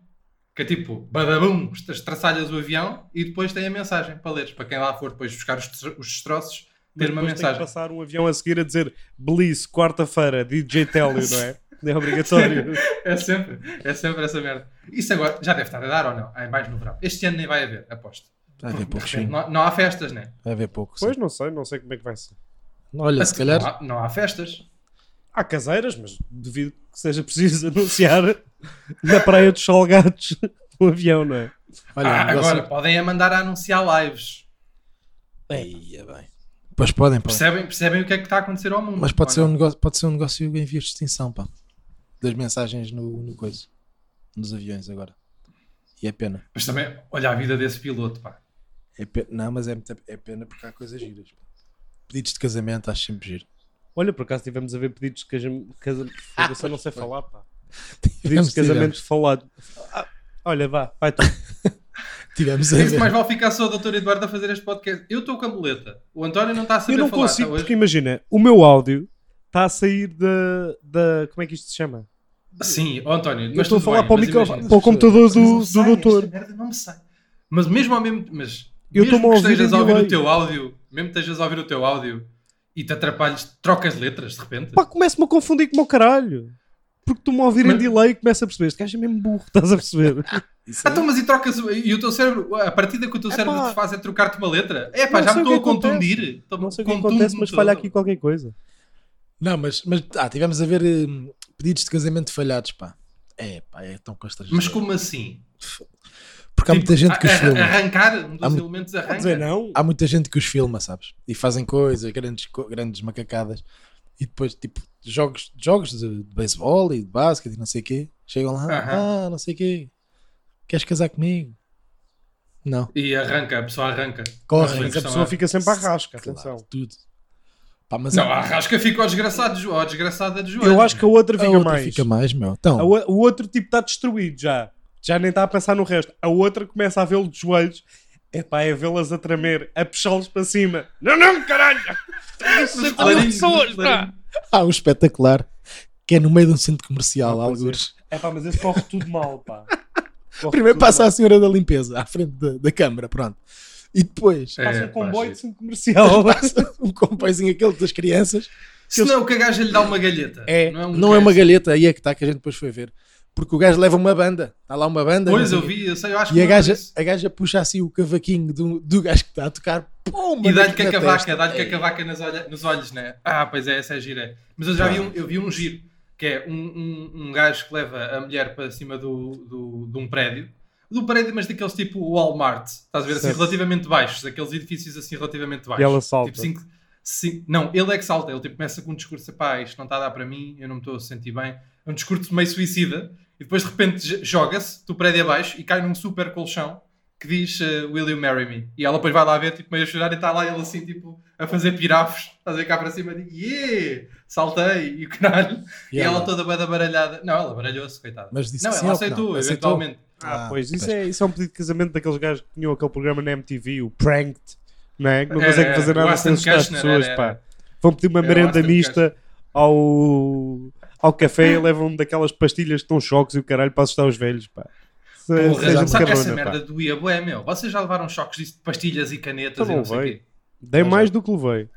Que é tipo, badabum, estraçalhas o avião e depois tem a mensagem para leres. Para quem lá for depois buscar os, os destroços, ter uma depois tem que mensagem. passar um avião a seguir a dizer Bliss, quarta-feira, DJ Telio, não é? É obrigatório. É sempre, é sempre essa merda. Isso agora já deve estar a dar ou não? É mais no verão. Este ano nem vai haver, aposto. Vai haver pouco, repente não, não há festas, né? Vai haver pouco. sim. Pois, não sei, não sei como é que vai ser. Olha, se calhar. Não há, não há festas. Há caseiras, mas duvido que seja preciso anunciar na praia dos Salgados um avião, não é? Olha, Ah, um negócio- agora, podem é mandar a anunciar lives. Ei, é bem. Pois podem, podem. Percebem, percebem o que é que está a acontecer ao mundo. Mas pode ser, um não? negócio, pode ser um negócio em vias de extinção, pá. Das mensagens no, no coisa. Nos aviões agora. E é pena. Mas também, olha a vida desse piloto, pá. É pe- Não, mas é, é pena porque há coisas giras. pá. Pedidos de casamento, acho sempre giro. Olha, por acaso tivemos a ver pedidos de casamento. Eu não sei falar, pá. Pedidos de casamento falado. Ah, olha, vá, vai tu. Tivemos a Isso ver. mais vale ficar só o Dr. Eduardo a fazer este podcast. Eu estou com a muleta. O António não está a saber Eu não falar. consigo, tá hoje. porque imagina, o meu áudio está a sair da, da. Como é que isto se chama? Sim, ó António. Eu mas estou a falar bem, para o, micro, imagina. para o computador do, do sai, doutor. merda não me sai. Mas mesmo ao mesmo. Mas Eu mesmo que ouvir estejas a ouvir o teu áudio, mesmo que estejas a ouvir o teu áudio e te atrapalhes, trocas letras de repente. Pá, começo-me a confundir com o meu caralho. Porque tu-me a ouvir em Mas- delay e começo a perceber. Este gajo é mesmo burro, estás a perceber? Isso Ah, então, mas e trocas e o teu cérebro, a partida que o teu Epá. cérebro te faz é trocar-te uma letra? É pá, Não já me estou a acontece. contundir. Estou- Não sei o que contundo-me acontece, mas todo. falha aqui qualquer coisa. Não, mas, mas ah, tivemos a ver hum, pedidos de casamento falhados, pá. É, pá, é tão constrangedor. Mas como assim? Porque há muita Tipo, gente que os a- a- filma. Arrancar, um Há dos mu- elementos arranca. dizer, não. Há muita gente que os filma, sabes? E fazem coisas, grandes, grandes macacadas. E depois, tipo, jogos, jogos de, de beisebol e de basquete e não sei o quê. Chegam lá, ah, não sei o quê. Queres casar comigo? Não. E arranca, a pessoa arranca. Corre. Mas a pessoa fica sempre à rasca, Claro, atenção. tudo. Pá, mas Não, a, a rasca fica ao desgraçado, ao desgraçada de joelho. Eu acho que a outra a fica outra mais. fica mais, meu. Então, A o, o outro tipo está destruído já. Já nem está a pensar no resto. A outra começa a vê-lo de joelhos. É pá, é vê-las a tremer, a puxá-los para cima. Não, não, caralho! Pessoas, pá! há um espetacular que é no meio de um centro comercial, Ah, pois é. alguns. É pá, mas esse corre tudo mal, pá. Corre Primeiro passa mal. a senhora da limpeza à frente da, da câmara, pronto. E depois É, Passa um comboio de centro comercial. passa um comboiozinho aquele das crianças. Se não, que a gaja lhe dá uma galheta. É, não não é, é, um uma cast. galheta, aí é que está que a gente depois foi ver. Porque o gajo leva uma banda, está lá uma banda. Pois, eu vi, eu sei, eu acho E que a não gaja, a gaja puxa assim o cavaquinho do, do gajo que está a tocar. Pum, E dá-lhe com a cavaca, dá-lhe com a cavaca nas olha- nos olhos, né? Ah, pois é, essa é gira. Mas eu já vi um, eu vi um giro, que é um, um, um gajo que leva a mulher para cima do, do, de um prédio. Do prédio, mas daqueles tipo Walmart, estás a ver, assim, Certo. relativamente baixos, aqueles edifícios assim relativamente baixos. E ela salta. Tipo, cinco- cinco- não, ele é que salta, ele tipo, começa com um discurso, pá, isto não está a dar para mim, eu não me estou a sentir bem. Um discurso meio suicida, e depois de repente joga-se do prédio abaixo e cai num super colchão que diz eh, Will you marry me? E ela depois vai lá ver, tipo, meio a chorar e está lá ele assim, tipo, a fazer pirafos, estás a ver cá para cima, e yeah, saltei, e o caralho. E, E ela ela? toda bada baralhada. Não, ela baralhou-se, coitada. Mas disse não, que sim ela aceitou, não? Aceitou? eventualmente. Ah, Ah, pois, isso é, isso é um pedido de casamento daqueles gajos que tinham aquele programa na MTV, o Pranked, não é? Que não Era, conseguem fazer nada sem assustar as pessoas, era, pá. era. Vão pedir uma merenda mista ao, ao café e levam daquelas pastilhas que estão choques e o caralho para assustar os velhos, pá. Se, Porra, seja de sabe que essa carona, pá. merda doía bué, meu. Vocês já levaram choques disso de pastilhas e canetas Então e não sei veio. quê? Dei mais do que levei.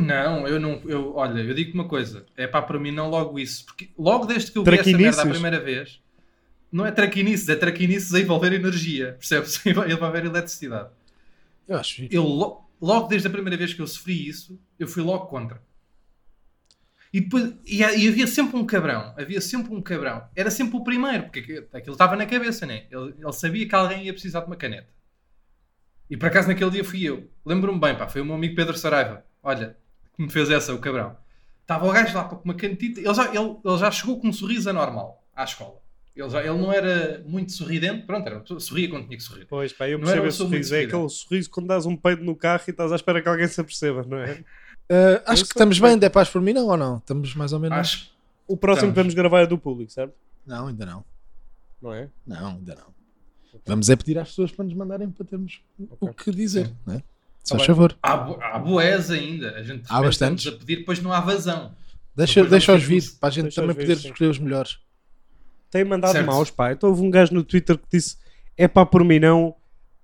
Não, eu não. Eu, olha, eu digo-te uma coisa. É pá, para mim não logo isso. Porque logo desde que eu vi essa merda a primeira vez, não é traquinices, é traquinices a envolver energia. Percebes? A envolver eletricidade. Eu acho. eu lo- logo desde a primeira vez que eu sofri isso, eu fui logo contra. E, depois, e, e havia sempre um cabrão, havia sempre um cabrão. Era sempre o primeiro, porque aquilo- estava na cabeça, né? Ele, ele sabia que alguém ia precisar de uma caneta. E por acaso naquele dia fui eu. Lembro-me bem, pá, foi o meu amigo Pedro Saraiva. Olha, que me fez essa, o cabrão. Estava o gajo lá com uma canetita. Ele já, ele, ele já chegou com um sorriso anormal à escola. Ele, já, ele não era muito sorridente, pronto, era, sorria quando tinha que sorrir. Pois, pá, eu percebo esse sorriso. É aquele sorriso quando dás um peido no carro e estás à espera que alguém se aperceba, não é? Uh, acho que estamos bem. é paz por mim, não ou não? Estamos mais ou menos. Acho O próximo Estamos. que vamos gravar é do público, certo? Não, ainda não. Não é? Não, ainda não. Vamos é pedir às pessoas para nos mandarem para termos o que dizer, não é? Se faz bem. favor. Há, há boés ainda. A gente Há bastantes. estamos a pedir, depois não há vazão. Deixa, Depois vir, ter que- para a gente deixa-os também poder escolher os melhores. Tem mandado Certo. maus, pá. Então houve um gajo no Twitter que disse: é pá, por mim não.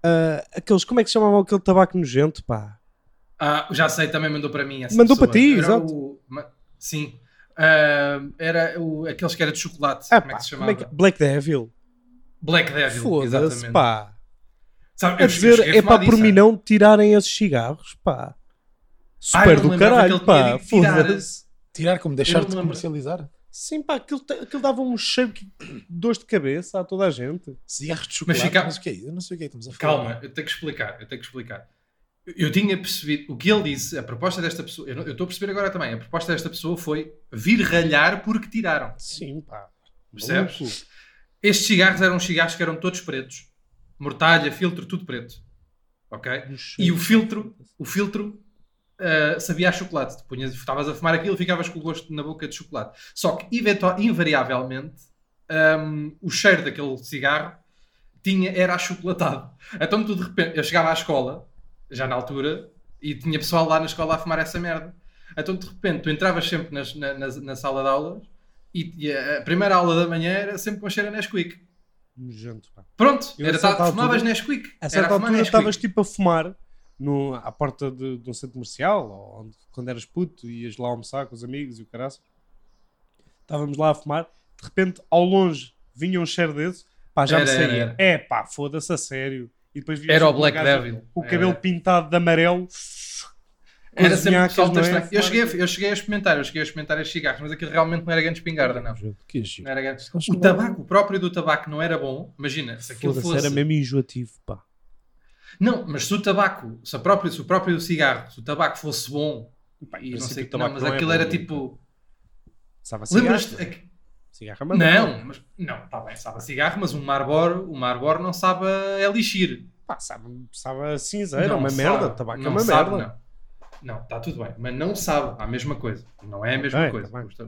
ah, aqueles, como é que se chamavam aquele tabaco nojento, pá? Ah, já sei, também mandou para mim essa Mandou pessoa. para ti, Era exato. o- sim. Ah, era o, aqueles que era de chocolate. Ah, como é que se chamava? é que- Black Devil. Black Devil. Foda-se, exatamente. pá. Sabe, A eu cheguei- dizer, a é pá, por mim não tirarem esses cigarros, pá. Super não do caralho, pá. Foda-se. Tirar como deixar de comercializar? Sim, pá, aquilo, aquilo dava um cheiro que- de dor de cabeça a toda a gente. Cigarros de chocolate? fica- Mas o que é isso? Eu não sei o que é que estamos a falar. Calma, eu tenho que explicar, eu tenho que explicar. Eu- tinha percebido, o que ele disse, a proposta desta pessoa, eu estou a perceber agora também, a proposta desta pessoa foi vir ralhar porque tiraram. Sim, pá. Percebes? Maluco. Estes cigarros eram cigarros que eram todos pretos. Mortalha, filtro, tudo preto. Ok? Um E o filtro, o filtro ah, sabia a chocolate. Tu punhas- Estavas a fumar aquilo e ficavas com o gosto na boca de chocolate. Só que, invariavelmente, ahm, o cheiro daquele cigarro tinha, era achocolatado. Então, tu de repente, eu chegava à escola, já na altura, e tinha pessoal lá na escola a fumar essa merda. Então, de repente, tu entravas sempre nas- na, na- na sala de aulas e, a primeira aula da manhã era sempre com cheiro a Nesquik. Nojento, pá. Pronto, Eu, era, tá, fumavas altura- Nesquik. A Era certa fumar altura estavas tipo a fumar no, à porta de, de um centro comercial, ou onde- quando eras puto, ias lá almoçar com os amigos e o caraças. Estávamos lá a fumar, de repente, ao longe, vinha um cheiro desse, pá, já me Era, era, saía. era. É pá, foda-se a sério. E depois vias Era o Black gajo Devil. Com o cabelo Era. pintado de amarelo. Era as sempre é? estranho. Eu cheguei, a, eu cheguei a experimentar, eu cheguei a experimentar estes cigarros, mas aquilo realmente não era grande espingarda, não. Não era grande. O tabaco, o próprio do tabaco não era bom. Imagina, se aquilo fosse... era mesmo enjoativo, pá. Não, mas se o tabaco, se, a próprio, se o próprio cigarro, se o tabaco fosse bom, Pá, e não sei o que, não, mas não é aquilo bom, era não. tipo... Sabe a cigarro. Lembras-te? Cigarro é Não, mas, não, está bem, sabe a cigarro, mas um Marlboro, o Marlboro não sabe a elixir. Pá, sabe, sabe a cinzeira, Não uma sabe, merda. Tabaco é não uma sabe, merda. Não, está tudo bem, mas não sabe a mesma coisa. Não é a mesma Ok, coisa. tá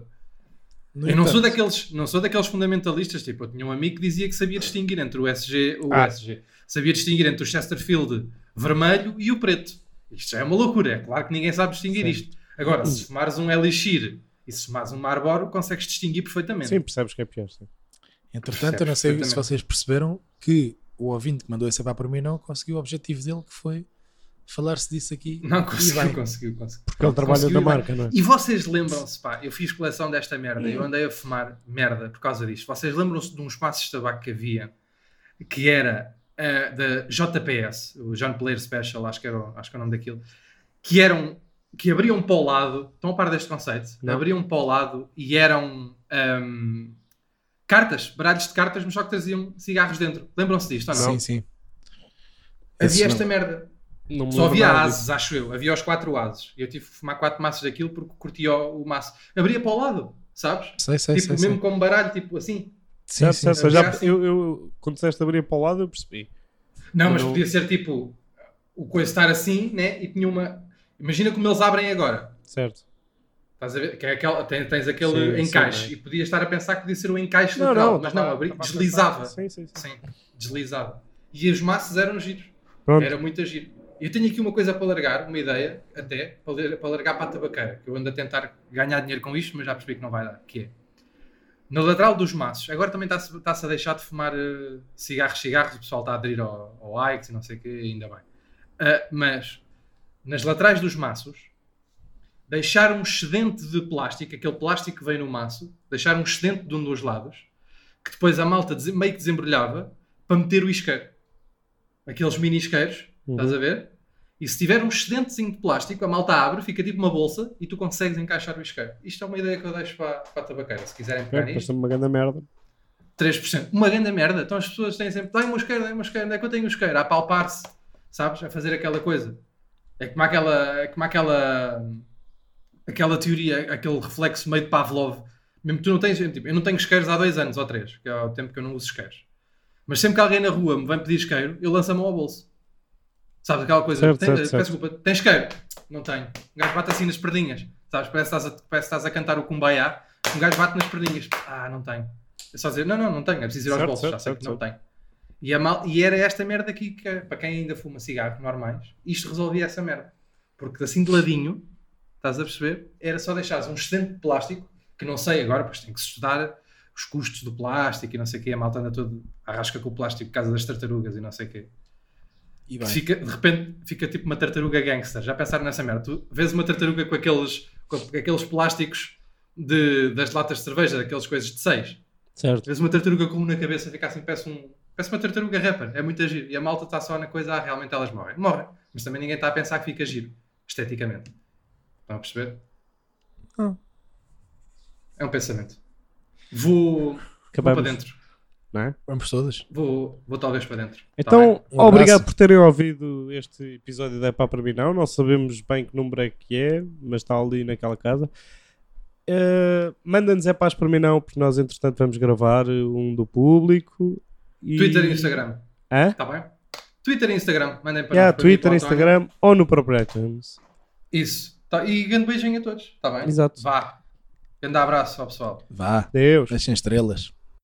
Eu não sou, daqueles, não sou daqueles fundamentalistas, tipo, eu tinha um amigo que dizia que sabia distinguir entre o SG, o Ah. SG, sabia distinguir entre o Chesterfield vermelho e o preto. Isto já é uma loucura, é claro que ninguém sabe distinguir Sim. isto. Agora, se fumares um Elixir e se fumares um Marlboro, consegues distinguir perfeitamente. Sim, percebes que é pior. Sim. Entretanto, eu não sei se vocês perceberam que o ouvinte que mandou esse pá para mim não conseguiu o objetivo dele, que foi falar-se disso aqui. Não E conseguiu, conseguiu, conseguiu. Porque é o trabalho Conseguiu da bem. marca, não é? E vocês lembram-se, pá, eu fiz coleção desta merda, eu andei a fumar merda por causa disto. Vocês lembram-se de uns passos de tabaco que havia, que era ah, da JPS, o John Player Special, acho que, era, o- acho que é o nome daquilo, que eram, que abriam para o lado, estão a par deste conceito? Não. Abriam para o lado e eram ahm, cartas, baralhos de cartas, mas só que traziam cigarros dentro. Lembram-se disto ou não? Sim, sim. Havia Esse esta não. merda. Não Só havia ases, acho eu. Havia os quatro ases. E eu tive que fumar quatro maços daquilo porque curtia o, o maço. Abria para o lado, sabes? Sei, sei, tipo, sei. mesmo sei. como baralho, tipo assim. Sim, sim, sim. eu já, assim. eu, eu, quando disseste abrir para o lado, eu percebi. Não, mas Não. podia ser tipo o coisa estar assim, né? E tinha uma. Imagina como eles abrem agora. Certo. Estás a ver? Que é aquela, tens, tens aquele Sim, sim, encaixe é. e podia estar a pensar que podia ser o encaixe Não, lateral, não, mas tava- não, abri, tava a deslizava. Sim, sim, sim. Sim, deslizava. E os maços eram giros. Pronto. Era muito giro. Eu tenho aqui uma coisa para largar, uma ideia, até, para, largar para a tabaqueira, que eu ando a tentar ganhar dinheiro com isto, mas já percebi que não vai dar, que é, na lateral dos maços, agora também está-se está-se a deixar de fumar eh, cigarros, cigarros, o pessoal está a aderir ao, ao Ike's e não sei o quê, ainda bem. Ah, mas, nas laterais dos maços, deixar um excedente de plástico, aquele plástico que vem no maço, deixar um excedente de um dos lados, que depois a malta meio que desembrulhava, para meter o isqueiro. Aqueles mini isqueiros, Uhum. Estás a ver? E se tiver um excedentezinho de plástico, a malta abre, fica tipo uma bolsa e tu consegues encaixar o isqueiro. Isto é uma ideia que eu deixo para, para a tabaqueira. Se quiserem É, pegar nisto, Parece uma grande merda. 3%. Uma grande merda. Então as pessoas têm sempre, dá-me um isqueiro, dá-me um isqueiro, onde é que eu tenho um isqueiro? A apalpar-se, sabes? A fazer aquela coisa. É como aquela, é como aquela, aquela teoria, aquele reflexo meio de Pavlov. Mesmo tu não tens, tipo, eu não tenho isqueiros há dois anos ou três, que é o tempo que eu não uso isqueiros. Mas sempre que alguém na rua me vem pedir isqueiro, eu lanço a mão ao bolso. Sabes aquela coisa? Certo, tem, certo, peço desculpa, tem isqueiro? Não tenho. Um gajo bate assim nas perdinhas. Sabes? Parece que estás a, parece que estás a cantar o Kumbaya. Um gajo bate nas perdinhas. Ah, não tenho. É só dizer, não, não, não tenho. É preciso ir aos Certo, bolsos. Já certo, sei certo, que não tenho. E, a mal- e era esta merda aqui que, para quem ainda fuma cigarros normais, isto resolvia essa merda. Porque assim de ladinho, estás a perceber? Era só deixares um excedente de plástico, que não sei agora, pois tem que se estudar os custos do plástico e não sei o quê. A malta anda todo arrasca com o plástico por causa das tartarugas e não sei o quê. E bem. Fica, de repente fica tipo uma tartaruga gangster. Já pensaram nessa merda? Tu vês uma tartaruga com aqueles, com aqueles plásticos de, das latas de cerveja, daquelas coisas de seis. Certo. Vês uma tartaruga com um na cabeça, fica assim, parece, um, parece uma tartaruga rapper. É muito giro. E a malta está só na coisa, ah, realmente elas morrem. Morrem. Mas também ninguém está a pensar que fica giro, esteticamente. Estão a perceber? Ah. É um pensamento. Vou, vou para dentro. Não é? Vamos todas. Vou, vou talvez para dentro. Tá Então, bem? Um obrigado por terem ouvido este episódio da Epá para mim não. Não sabemos bem que número é que é, mas está ali naquela casa. Uh, Manda-nos Epás para mim não, porque nós entretanto vamos gravar um do público. E... Twitter e Instagram. Hã? Está bem? Twitter e Instagram. Mandem para Yeah, nós, e Twitter, para António. Instagram ou no próprio iTunes. Isso. Tá. E grande beijinho a todos. Está bem? Exato. Vá. Grande abraço ao pessoal. Vá. Deus. Deixem estrelas.